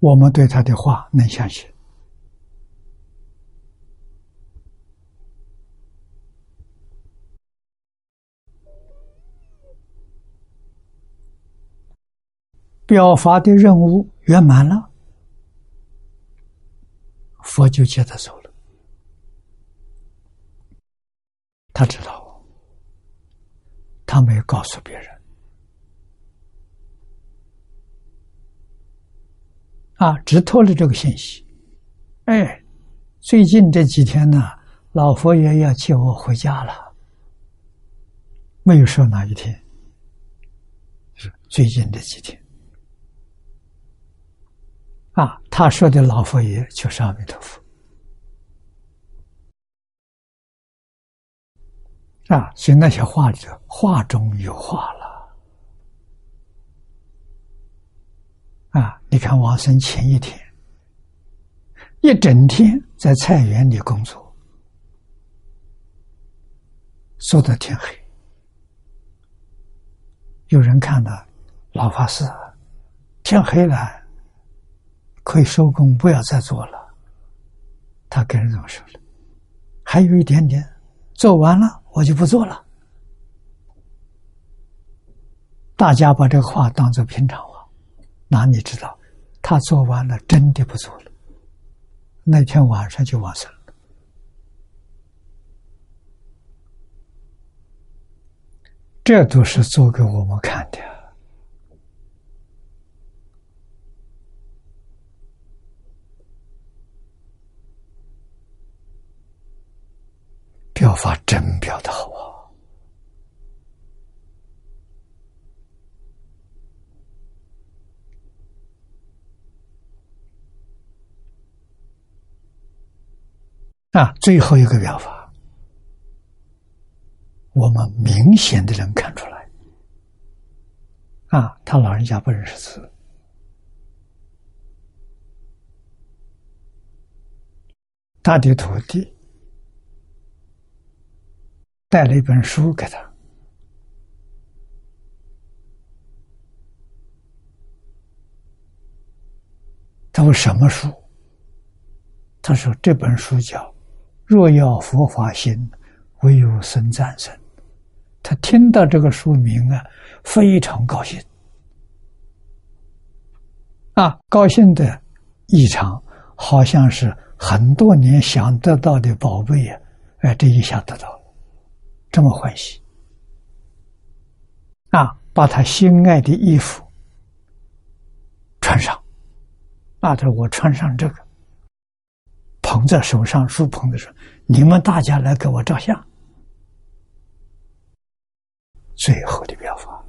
我们对他的话能相信。表法的任务圆满了，佛就接着走了。他知道，他没有告诉别人。啊，只透了这个信息。哎，最近这几天呢，老佛爷要接我回家了，没有说哪一天，是最近这几天。啊，他说的老佛爷就是阿弥陀佛。啊，所以那些话里头，话中有话了。啊！你看，王生前一天一整天在菜园里工作，做到天黑。有人看到老法师，天黑了，可以收工，不要再做了。他跟人这么说的，还有一点点，做完了我就不做了。大家把这个话当做平常话。哪里知道，他做完了，真的不做了。那天晚上就完事了。这都是做给我们看的。表法真表的好啊！啊，最后一个表法，我们明显的能看出来。啊，他老人家不认识字，他的徒弟带了一本书给他，他说什么书？他说这本书叫。若要佛法心，唯有僧赞僧。他听到这个书名啊，非常高兴。啊，高兴的异常，好像是很多年想得到的宝贝呀，哎，这一下得到了，这么欢喜。啊，把他心爱的衣服穿上。啊，他说我穿上这个。捧在手上，书捧的时候，你们大家来给我照相。最后的表法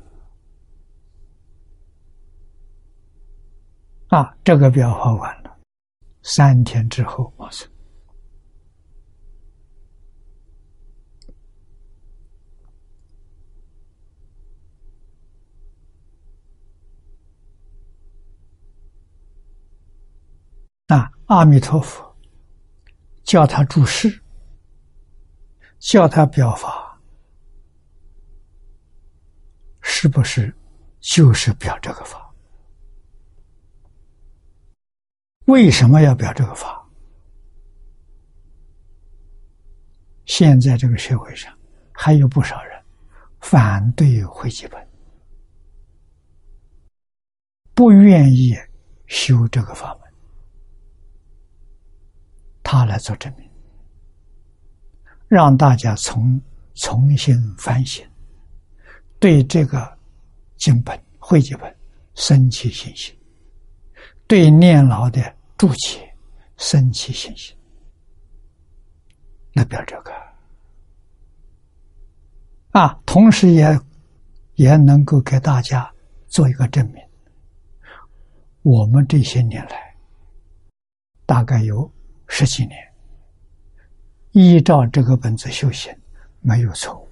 啊，这个表法完了，三天之后完成。啊，阿弥陀佛。叫他注释，叫他表法，是不是就是表这个法？为什么要表这个法？现在这个社会上还有不少人反对会集本，不愿意修这个法门。他来做证明，让大家重重新反省，对这个经本汇集本升起信心，对念老的注解升起信心。那表这个啊，同时也也能够给大家做一个证明，我们这些年来大概有。十几年，依照这个本子修行，没有错误。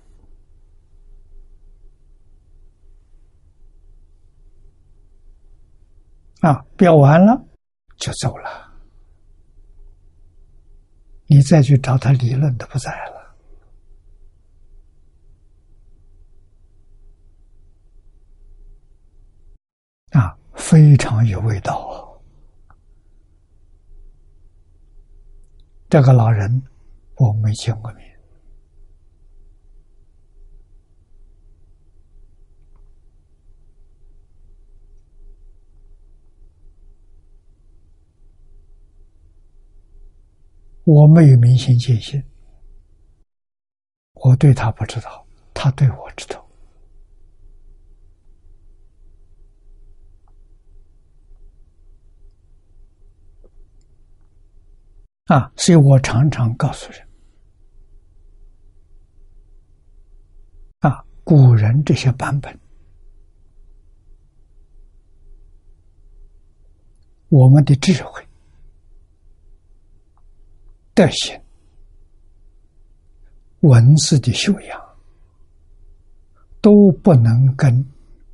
啊，表完了就走了，你再去找他理论都不在了。啊，非常有味道。这个老人我没见过面。我没有明显界限我对他不知道他对我知道。啊，所以我常常告诉人：啊，古人这些版本，我们的智慧。德行、文字的修养都不能跟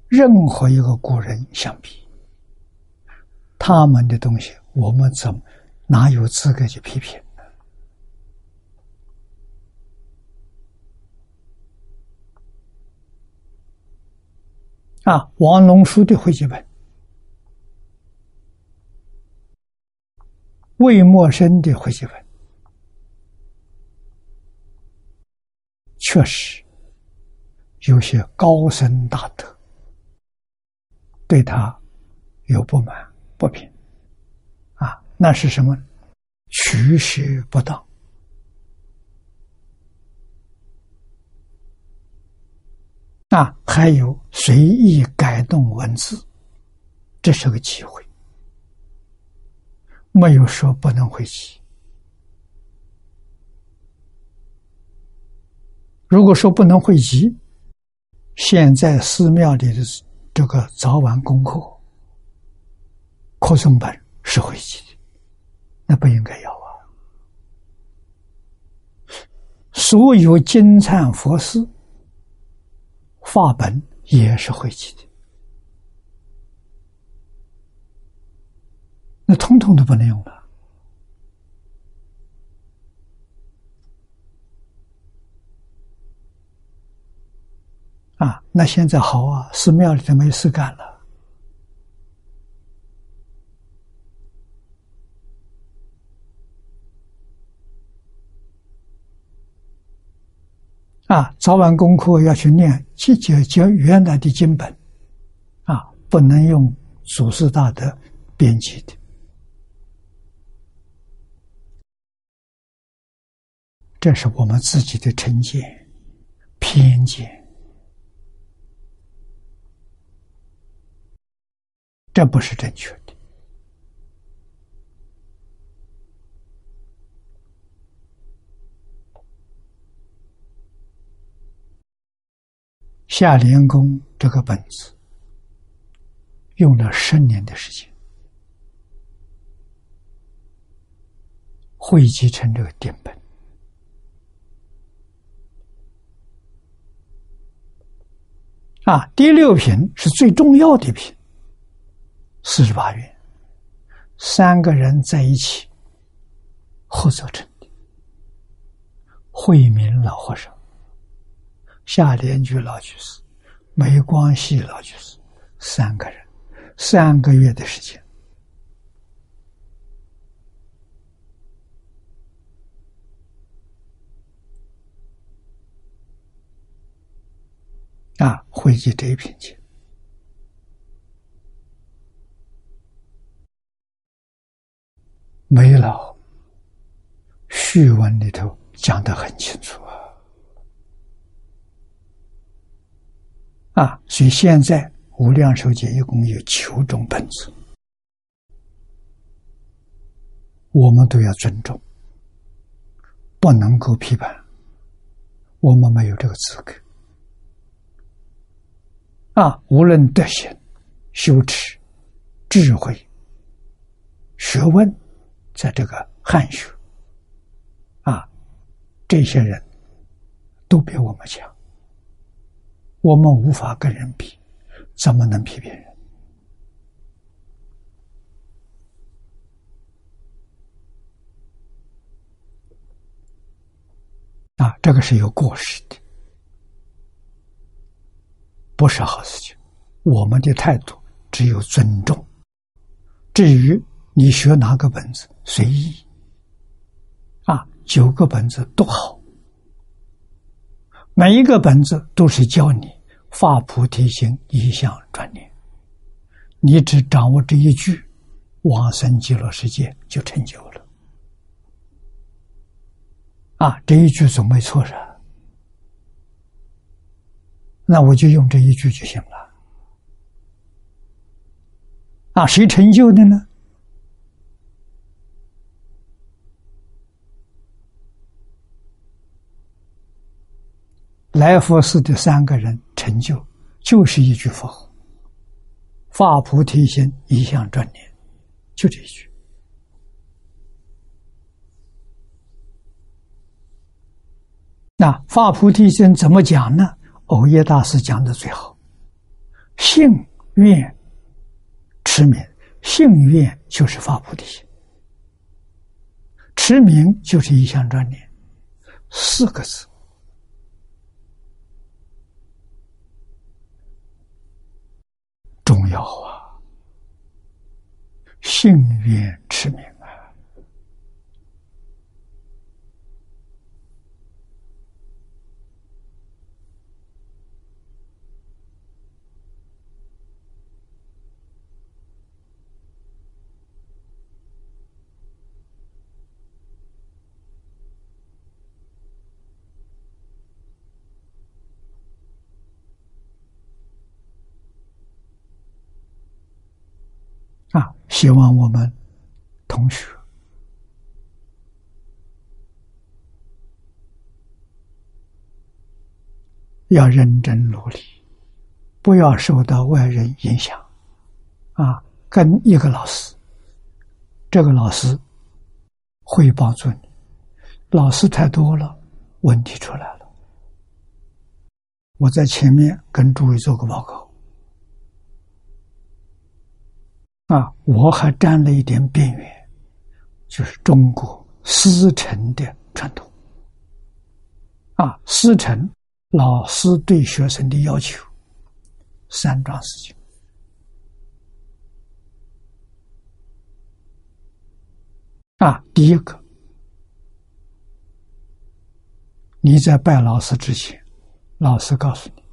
任何一个古人相比。他们的东西，我们怎么哪有资格去批评？啊，王龙书的会集本，魏默生的会集本。确实，有些高僧大德对他有不满不平，那是什么？取舍不当，那，还有随意改动文字，这是个机会，没有说不能回去。如果说不能汇集，现在寺庙里的这个早晚功课、课诵本是汇集，那不应该要啊。所有金灿佛寺法本也是晦气的，那通通都不能用了。啊，那现在好啊，寺庙里头没事干了。啊，早晚功课要去念，去解决原来的经本，啊，不能用祖师大德编辑的，这是我们自己的成见、偏见。这不是正确的。夏莲公这个本子用了十年的时间汇集成这个典本啊，第六品是最重要的品。四十八愿，三个人在一起合作成的。慧明老和尚、夏莲居老居士、梅光系老居士，三个人，三个月的时间啊，汇集这一品经。梅老序文里头讲的很清楚啊，所以现在无量寿经一共有九种本子，我们都要尊重，不能够批判，我们没有这个资格啊，无论德行、修持、智慧、学问。在这个汉学啊，这些人都比我们强，我们无法跟人比，怎么能批评人？啊，这个是有过失的，不是好事情。我们的态度只有尊重，至于。你学哪个本子随意，啊，九个本子都好，每一个本子都是教你发菩提心，一向专念。你只掌握这一句，往生极乐世界就成就了。啊，这一句总没错噻。那我就用这一句就行了。啊，谁成就的呢？来佛寺的三个人成就，就是一句佛号：“发菩提心，一向专念”，就这一句。那发菩提心怎么讲呢？藕叶大师讲的最好：信愿持名，信愿就是发菩提心，持名就是一向专念，四个字。要啊！幸运持名。啊！希望我们同学要认真努力，不要受到外人影响。啊，跟一个老师，这个老师会帮助你。老师太多了，问题出来了。我在前面跟诸位做个报告。啊，我还沾了一点边缘，就是中国师承的传统。啊，师承老师对学生的要求，三桩事情。啊，第一个，你在拜老师之前，老师告诉你，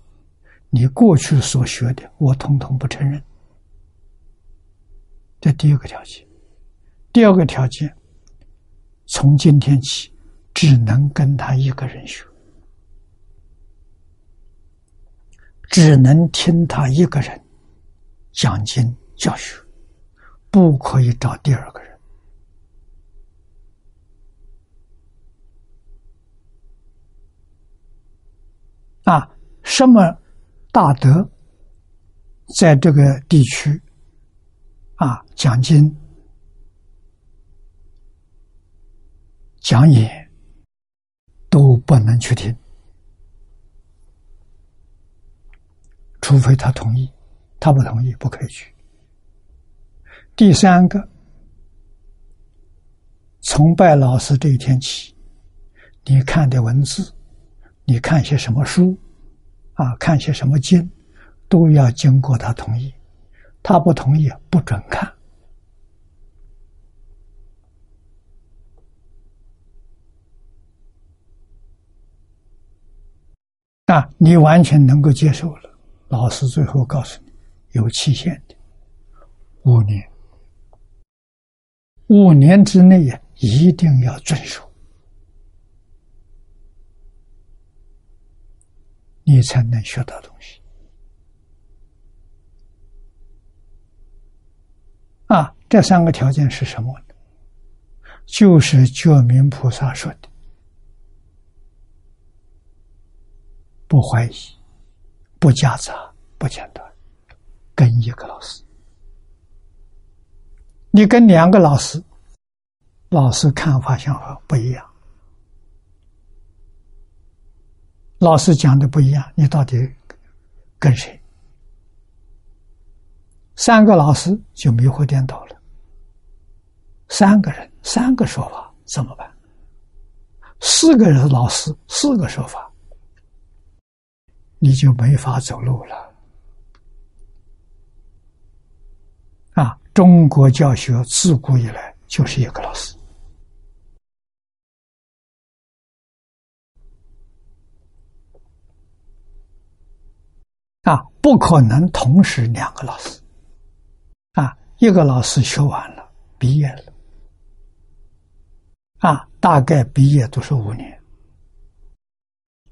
你过去所学的，我统统不承认。这第一个条件，第二个条件，从今天起，只能跟他一个人学，只能听他一个人讲经教学，不可以找第二个人。啊，什么大德在这个地区？啊，讲经、讲演都不能去听，除非他同意，他不同意不可以去。第三个，从拜老师这一天起，你看的文字，你看些什么书，啊，看些什么经，都要经过他同意。他不同意，不准看。啊，你完全能够接受了。老师最后告诉你，有期限的，五年，五年之内呀，一定要遵守，你才能学到东西。啊，这三个条件是什么呢？就是觉明菩萨说的：不怀疑，不夹杂，不间断，跟一个老师。你跟两个老师，老师看法想法不一样，老师讲的不一样，你到底跟谁？三个老师就迷惑颠倒。三个人，三个说法怎么办？四个人老师，四个说法，你就没法走路了。啊，中国教学自古以来就是一个老师，啊，不可能同时两个老师。啊，一个老师学完了，毕业了，啊，大概毕业都是五年，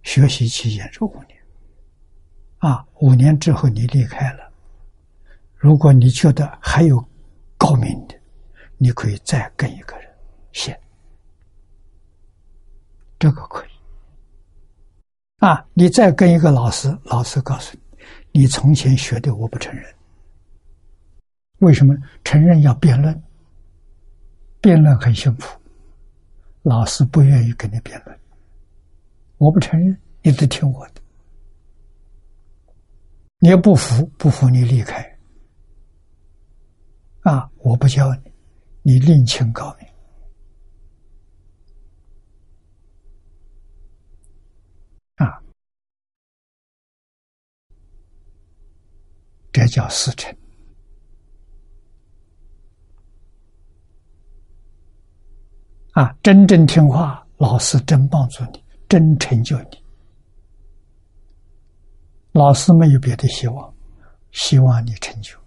学习期间是五年，啊，五年之后你离开了，如果你觉得还有高明的，你可以再跟一个人写，这个可以。啊，你再跟一个老师，老师告诉你，你从前学的我不承认。为什么承认要辩论？辩论很辛苦，老师不愿意跟你辩论。我不承认，你得听我的。你要不服，不服你离开。啊，我不教你，你另请高明。啊，这叫师承。啊，真正听话，老师真帮助你，真成就你。老师没有别的希望，希望你成就。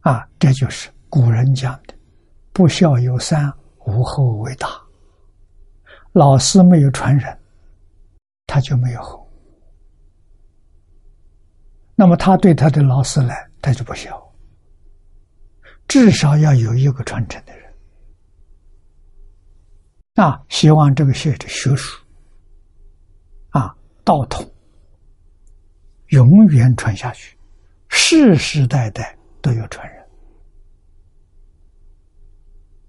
啊，这就是古人讲的“不孝有三，无后为大”。老师没有传人，他就没有后。那么他对他的老师呢，他就不孝。至少要有一个传承的人，啊，希望这个学的学术，啊，道统永远传下去，世世代代都有传人，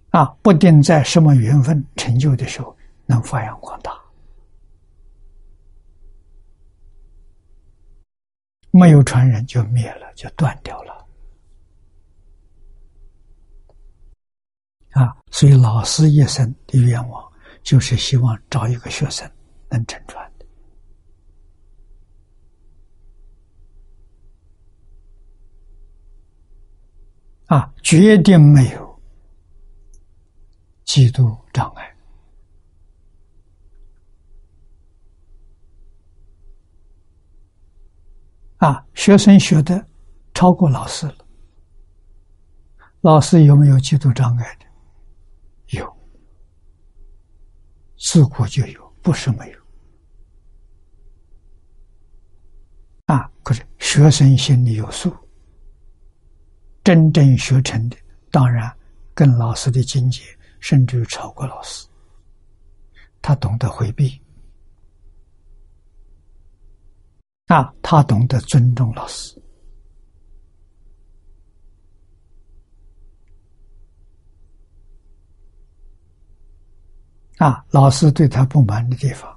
啊，不定在什么缘分成就的时候能发扬光大，没有传人就灭了，就断掉了。啊，所以老师一生的愿望就是希望找一个学生能成传的。啊，决定没有嫉妒障碍。啊，学生学的超过老师了，老师有没有嫉妒障碍的？有，自古就有，不是没有。啊，可是学生心里有数。真正学成的，当然跟老师的境界，甚至于超过老师。他懂得回避，啊，他懂得尊重老师。啊，老师对他不满的地方，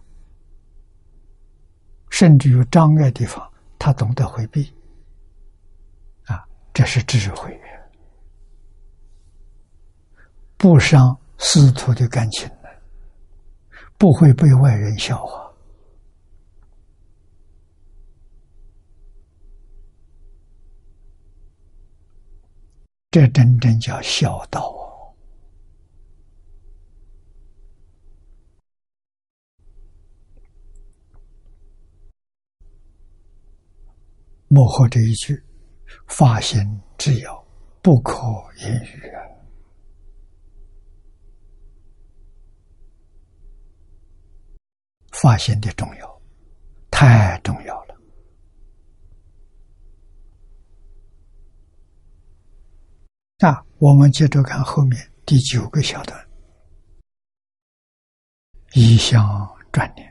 甚至有障碍地方，他懂得回避。啊，这是智慧，不伤师徒的感情的，不会被外人笑话。这真正叫孝道。幕后这一句“发心之要，不可言喻”啊！发心的重要，太重要了。那我们接着看后面第九个小段：“一向转念。”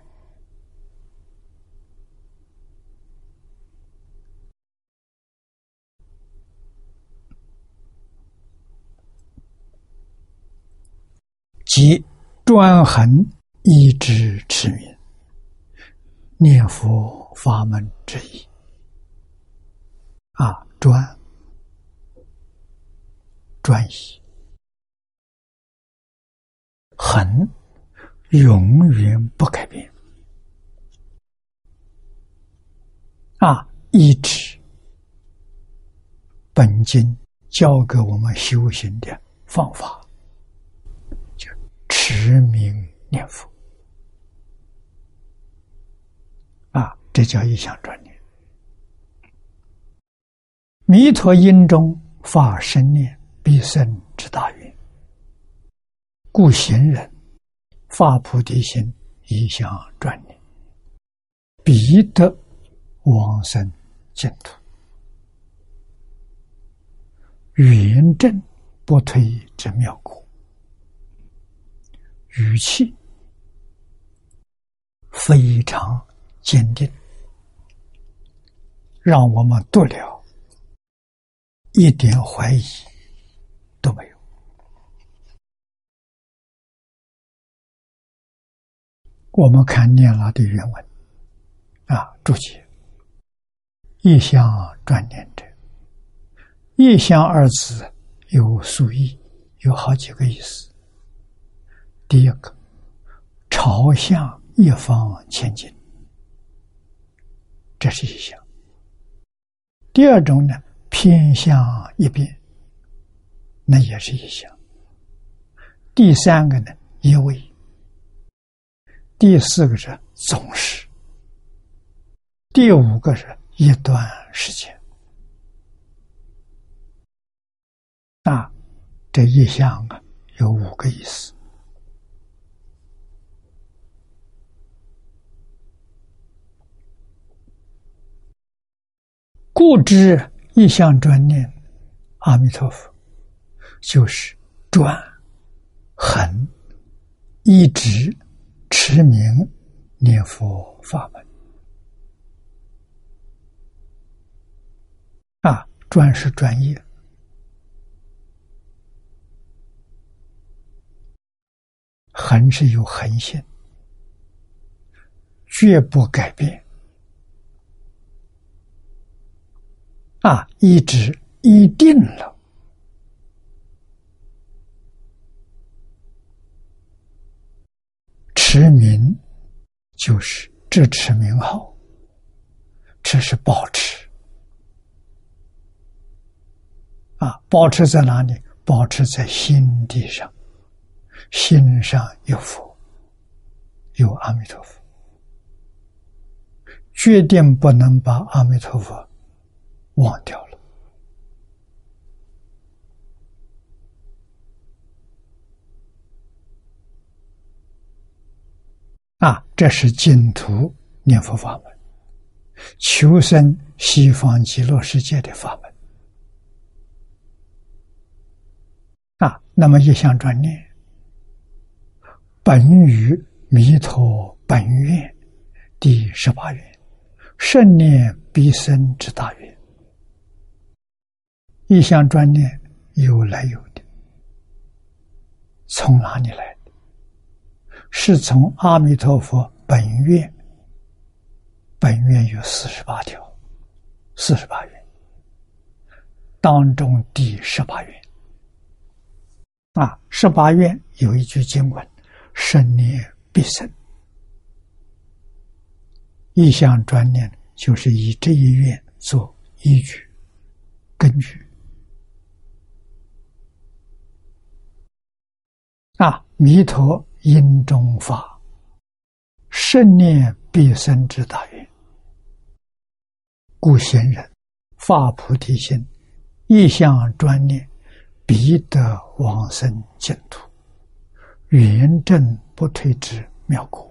即专横一直持名，念佛法门之一。啊，专专一，恒永远不改变。啊，一直本经教给我们修行的方法。持名念佛啊，这叫一向专念。弥陀因中发生念，必生之大愿。故行人发菩提心，一向专念，必得往生净土。圆正不退之妙果，语气非常坚定，让我们读了一点怀疑都没有。我们看念老的原文啊，注解：一向转念者。一向二字有数义，有好几个意思。第一个，朝向一方前进，这是一项；第二种呢，偏向一边，那也是一项；第三个呢，一位；第四个是总是；第五个是一段时间。那，这一项啊有五个意思。故知一向专念阿弥陀佛，就是专、恒、一直持名念佛法门。啊，专是专业。恒是有恒性，绝不改变。啊，一直一定了，持名就是这持名号，这是保持。啊，保持在哪里？保持在心地上。心上有佛，有阿弥陀佛，决定不能把阿弥陀佛忘掉了。啊，这是净土念佛法门，求生西方极乐世界的法门。啊，那么一项专念。本于弥陀本愿第十八愿，圣念必生之大愿。一向专念有来有的，从哪里来？是从阿弥陀佛本愿。本愿有四十八条，四十八愿当中第十八愿啊，十八愿有一句经文。生念必生，意向专念就是以这一愿做依据、根据。啊，弥陀因中法，胜念必生之大愿，故贤人发菩提心，一向专念，必得往生净土。圆正不退之妙果，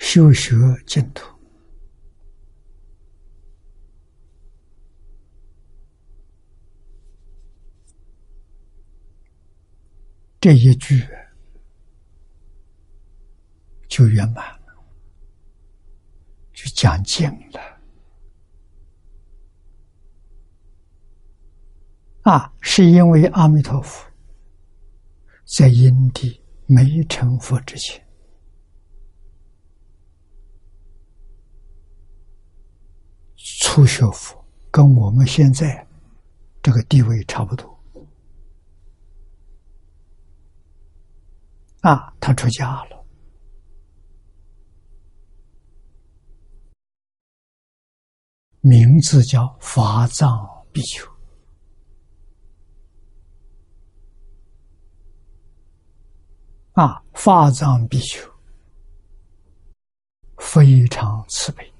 修学净土这一句就圆满了。就讲尽了啊！是因为阿弥陀佛在因地没成佛之前，初学佛跟我们现在这个地位差不多啊，他出家了。名字叫法藏比丘啊，法藏比丘，非常慈悲。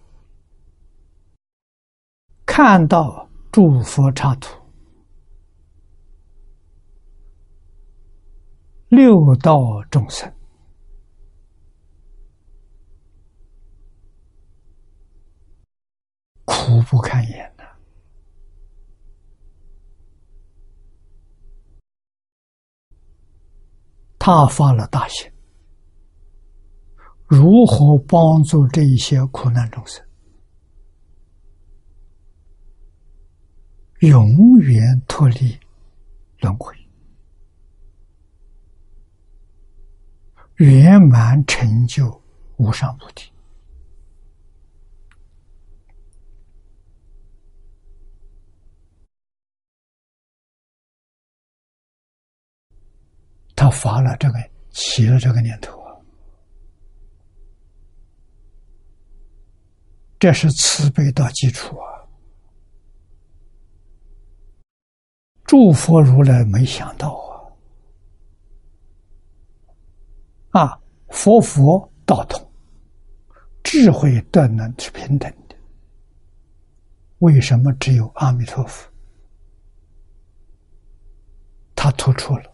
看到诸佛刹土，六道众生苦不堪言呐！他发了大心，如何帮助这一些苦难众生？永远脱离轮回，圆满成就无上菩提。他发了这个，起了这个念头啊，这是慈悲的基础啊。诸佛如来没想到啊！啊，佛佛道同，智慧德能是平等的。为什么只有阿弥陀佛？他突出了，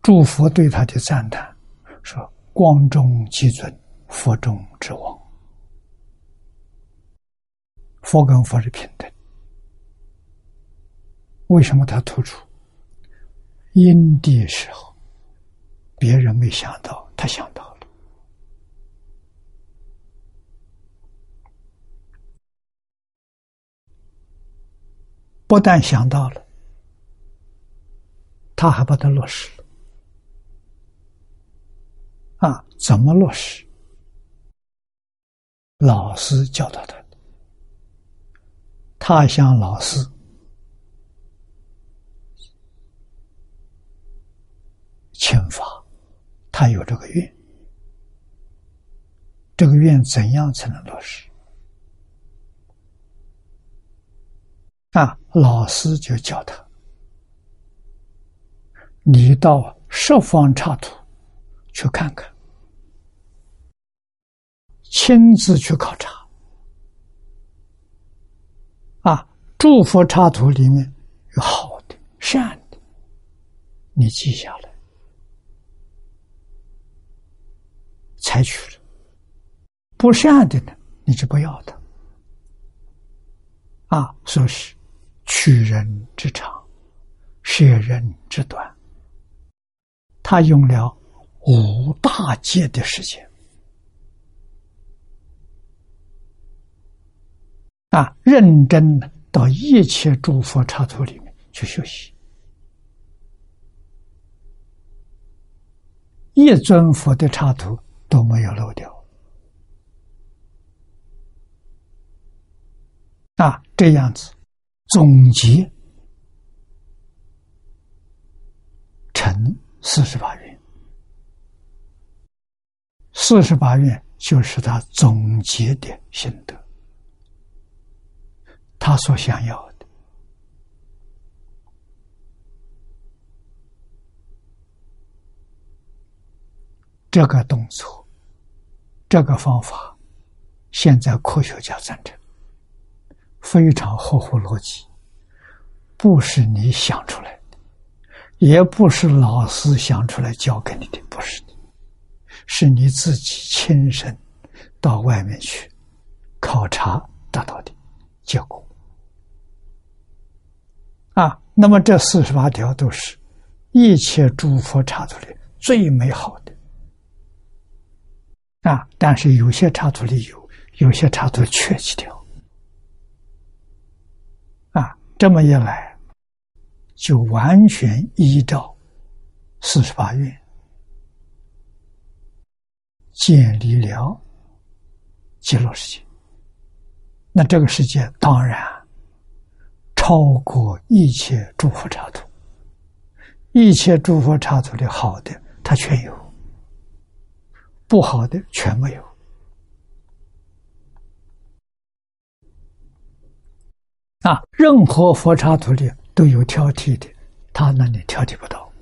诸佛对他的赞叹说：“光中极尊，佛中之王。”佛跟佛是平等。为什么他突出？因地时候，别人没想到，他想到了。不但想到了，他还把它落实了。啊，怎么落实？老师教导他的，他向老师。请法，他有这个愿，这个愿怎样才能落实？啊，老师就教他，你到十方刹土去看看，亲自去考察。啊，诸佛刹土里面有好的、善的，你记下来。采取了不善的呢，你就不要它啊！说是取人之长，舍人之短。他用了五大劫的时间啊，认真的到一切诸佛刹土里面去学习，一尊佛的刹土。都没有漏掉啊！这样子总结成四十八愿，四十八愿就是他总结的心得，他所想要的这个动作。这个方法，现在科学家赞成，非常合乎逻辑，不是你想出来的，也不是老师想出来教给你的，不是的，是你自己亲身到外面去考察得到的结果。啊，那么这四十八条都是一切诸佛刹土里最美好的。啊！但是有些插图里有，有些插图缺几条。啊，这么一来，就完全依照四十八愿建立了极乐世界。那这个世界当然超过一切诸佛插图，一切诸佛插图的好的，它全有。不好的全没有啊！任何佛刹土里都有挑剔的，他那里挑剔不到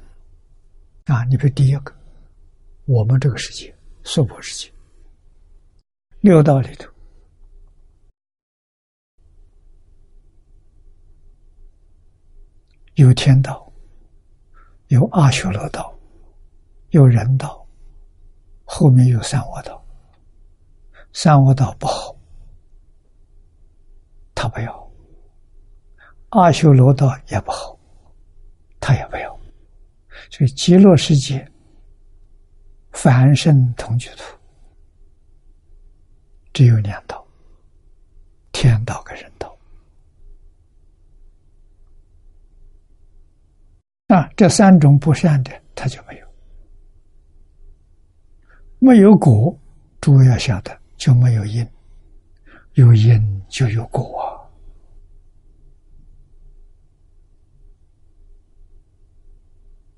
啊！你比如第一个，我们这个世界娑婆世界六道里头，有天道，有阿修罗道，有人道，后面有三恶道。三恶道不好，他不要；阿修罗道也不好，他也不要。所以极乐世界，凡圣同居土，只有两道：天道跟人道。啊，这三种不善的，他就没有，没有果，诸位要晓得。就没有因，有因就有果。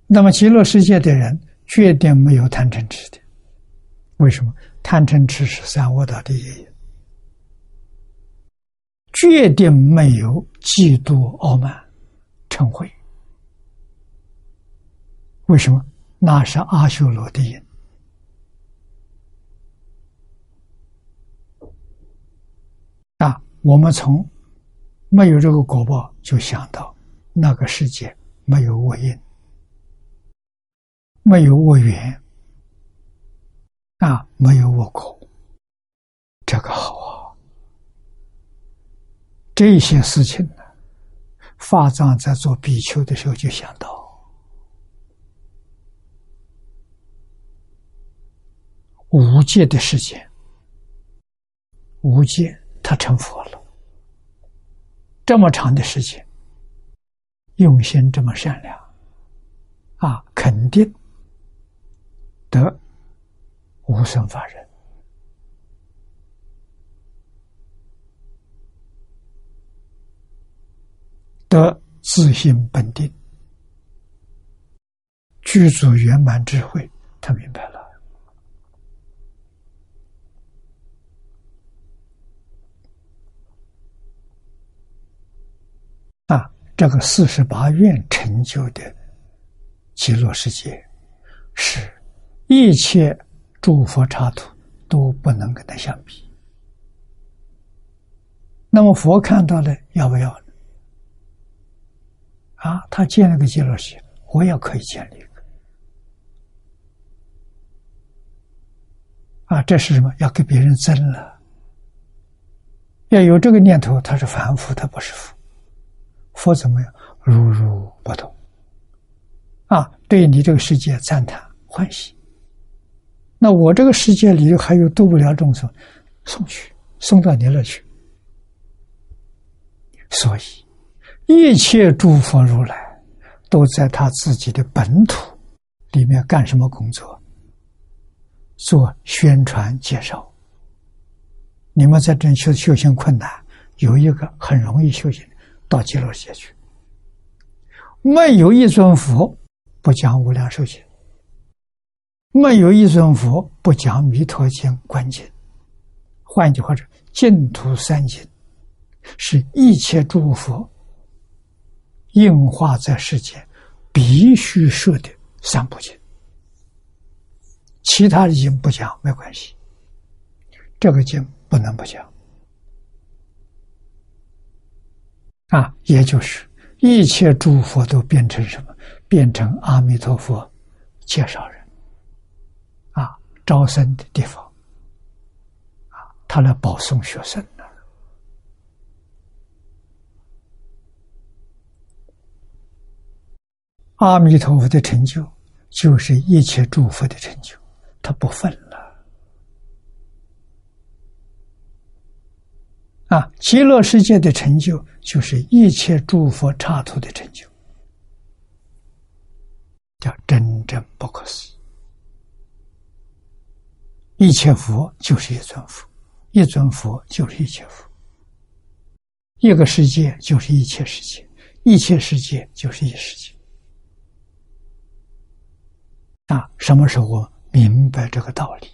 那么极乐世界的人绝对没有贪嗔痴的，为什么？贪嗔痴是三恶道的业因，决定没有嫉妒、傲慢、嗔恚。为什么？那是阿修罗的因。我们从没有这个果报，就想到那个世界没有恶因，没有恶缘，啊，没有恶果，这个好啊！这些事情呢，法藏在做比丘的时候就想到，无界的世界，无界。他成佛了，这么长的时间，用心这么善良，啊，肯定得无生法忍，得自信本定，具足圆满智慧，他明白了。啊，这个四十八愿成就的极乐世界，是一切诸佛刹土都不能跟他相比。那么佛看到了，要不要呢？啊，他建了个极乐世界，我也可以建立一个。啊，这是什么？要给别人争了？要有这个念头，他是凡夫，他不是佛。佛怎么样？如如不动啊！对你这个世界赞叹欢喜。那我这个世界里还有度不了众生，送去，送到你那去。所以，一切诸佛如来都在他自己的本土里面干什么工作？做宣传介绍。你们在这修修行困难，有一个很容易修行的。到极乐世界去，没有一尊佛不讲无量寿经，没有一尊佛不讲弥陀经观经。换句话说，净土三经是一切诸佛应化在世间必须设的三部经，其他的经不讲没关系，这个经不能不讲。啊，也就是一切诸佛都变成什么？变成阿弥陀佛介绍人，啊，招生的地方，啊，他来保送学生的。阿弥陀佛的成就，就是一切诸佛的成就，他不分了。啊，极乐世界的成就就是一切诸佛刹土的成就，叫真正不可思议。一切佛就是一尊佛，一尊佛就是一切佛，一个世界就是一切世界，一切世界就是一世界。啊，什么时候明白这个道理，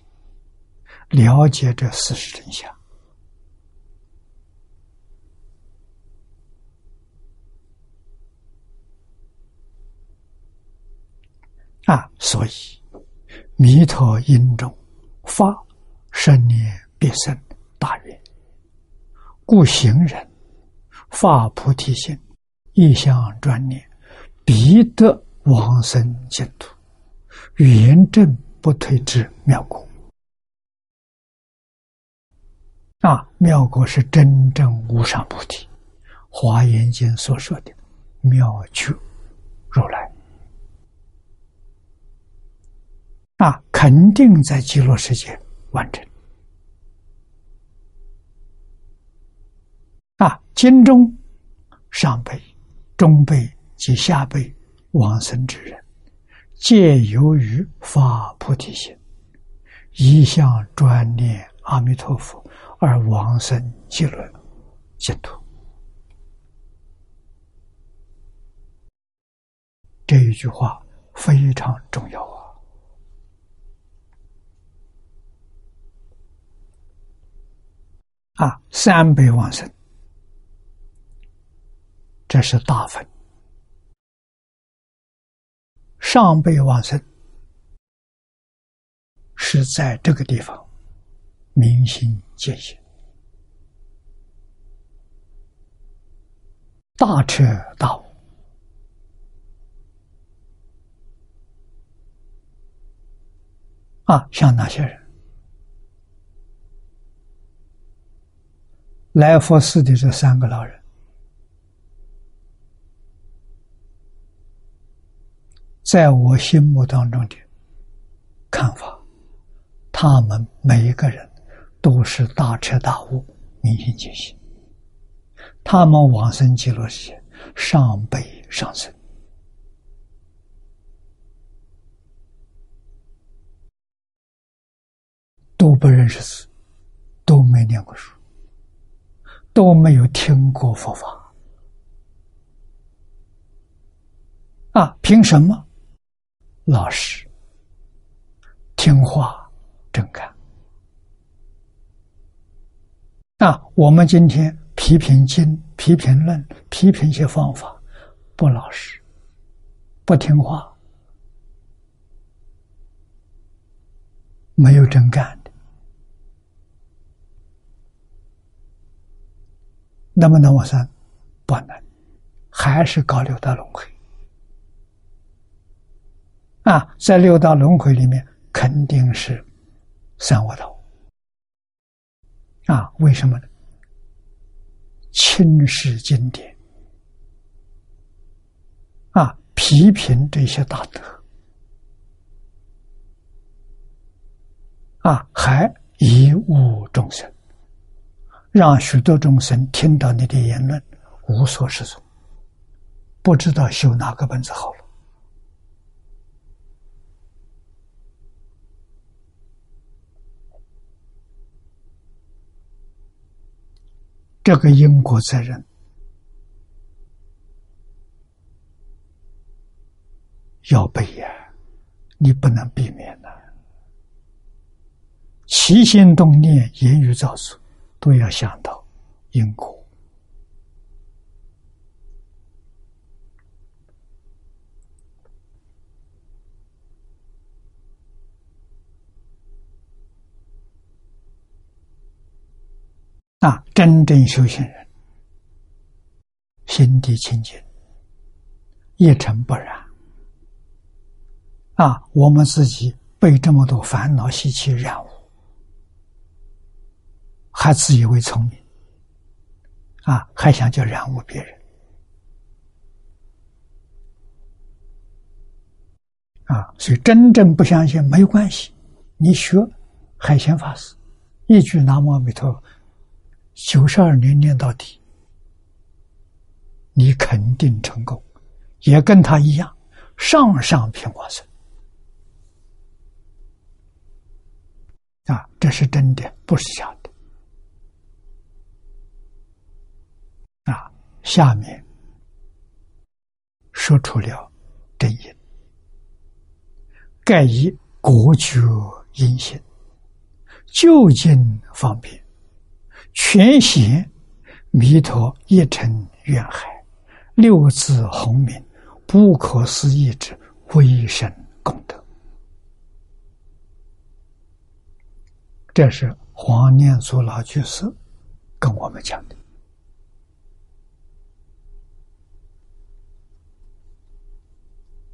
了解这事实真相？啊，所以弥陀因中发十念必生大愿。故行人发菩提心，一向专念，必得往生净土，圆正不退之妙果。啊，妙果是真正无上菩提，《华严经》所说的妙觉如来。啊，肯定在极乐世界完成。啊，经中上辈、中辈及下辈往生之人，皆由于发菩提心，一向专念阿弥陀佛。而往生极乐净土，这一句话非常重要啊！啊，三倍往生，这是大分；上辈往生是在这个地方。明心见性，大彻大悟啊！像哪些人？来佛寺的这三个老人，在我心目当中的看法，他们每一个人。都是大彻大悟、明心见性。他们往生极乐世界，上辈上生，都不认识字，都没念过书，都没有听过佛法，啊，凭什么？老实、听话、正干。那我们今天批评经、批评论、批评一些方法，不老实，不听话，没有真干的，能不能往生？不能，还是搞六道轮回。啊，在六道轮回里面，肯定是三恶道。啊，为什么呢？轻视经典，啊，批评这些大德，啊，还贻误众生，让许多众生听到你的言论无所适从，不知道修哪个本子好了。这个因果责任要背呀，你不能避免的。起心动念、言语造作，都要想到因果啊，真正修行人，心地清净，一尘不染。啊，我们自己被这么多烦恼习气染污，还自以为聪明，啊，还想叫染污别人，啊，所以真正不相信没有关系，你学海贤法师，一句南无阿弥陀佛。九十二年念到底，你肯定成功，也跟他一样，上上品往生啊！这是真的，不是假的啊！下面说出了真因，盖以国觉因性，究竟方便。全显弥陀一尘愿海，六字洪名，不可思议之微神功德。这是《黄念祖老居士跟我们讲的。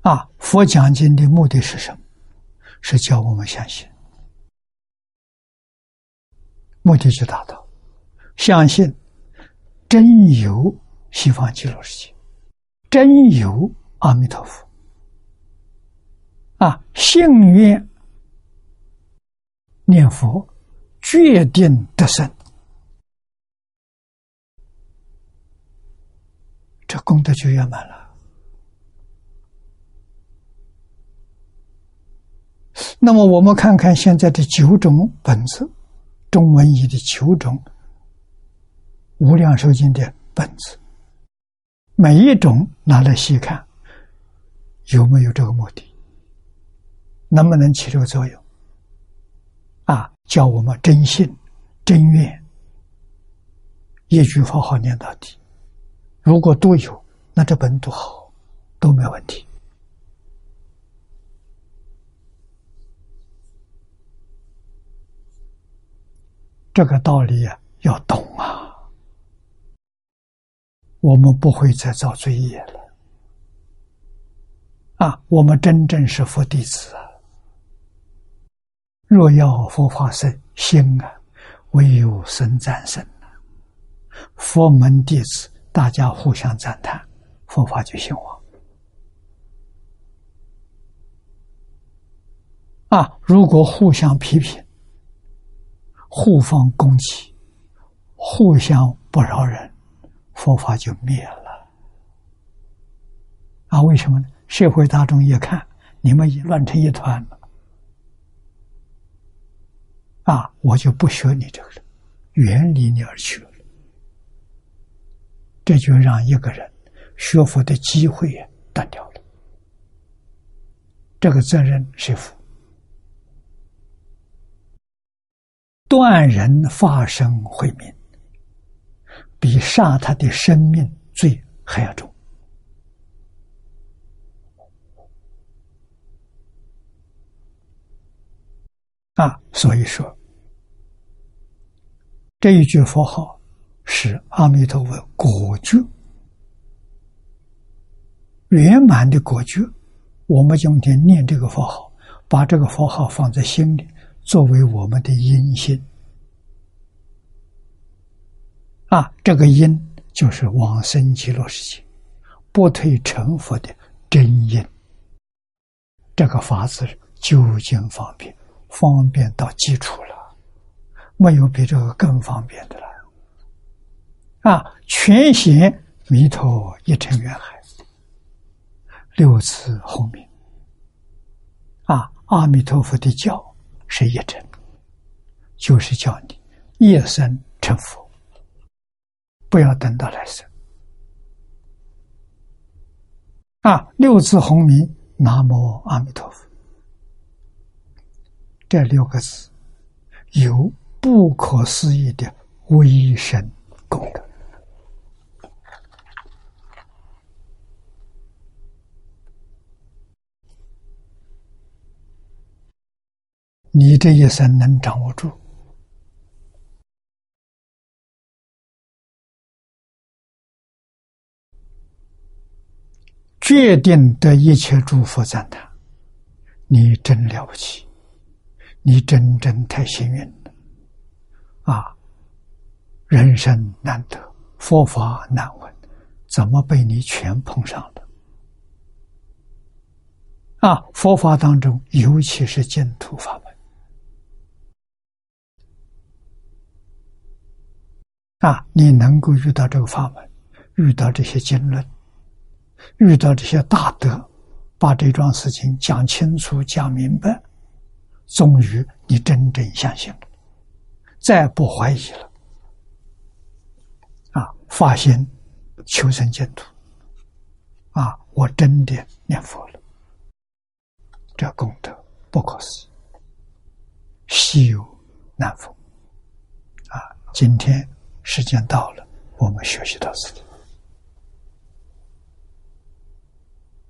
啊，佛讲经的目的是什么？是教我们相信，目的就达到，相信真有西方极乐世界，真有阿弥陀佛。啊，信愿念佛，决定得胜，这功德就圆满了。那么，我们看看现在的九种本子，中文译的九种无量寿经的本子，每一种拿来细看，有没有这个目的？能不能起这个作用？啊，叫我们真信、真愿，一句佛号念到底。如果都有，那这本多好，都没问题。这个道理啊，要懂啊，我们不会再造罪业了。啊，我们真正是佛弟子啊。若要佛法生心啊，唯有生赞生佛门弟子大家互相赞叹，佛法就兴旺。啊，如果互相批评、互放攻击、互相不饶人，佛法就灭了。啊，为什么呢？社会大众一看，你们也乱成一团了。啊，我就不学你这个了，远离你而去了。这就让一个人学佛的机会断掉了。这个责任谁负？断人发生慧命，比杀他的生命罪还要重。啊，所以说。这一句佛号是阿弥陀佛果觉圆满的果觉。我们今天念这个佛号，把这个佛号放在心里，作为我们的因性啊，这个因就是往生极乐世界，不退成佛的真因。这个法子究竟方便，方便到基础了。没有比这个更方便的了，啊！全显弥陀一尘缘海，六字后面，啊！阿弥陀佛的教是一尘，就是叫你一生成佛，不要等到来生。啊！六字红名南无阿弥陀佛，这六个字有。不可思议的威神功德，你这一生能掌握住，决定得一切诸佛赞叹，你真了不起，你真正太幸运了。啊，人生难得，佛法难闻，怎么被你全碰上了？啊，佛法当中，尤其是净土法门，啊，你能够遇到这个法门，遇到这些经论，遇到这些大德，把这桩事情讲清楚、讲明白，终于你真正相信了。再不怀疑了，啊！发心求生净土，啊！我真的念佛了，这功德不可思议，稀有难逢，啊！今天时间到了，我们学习到此。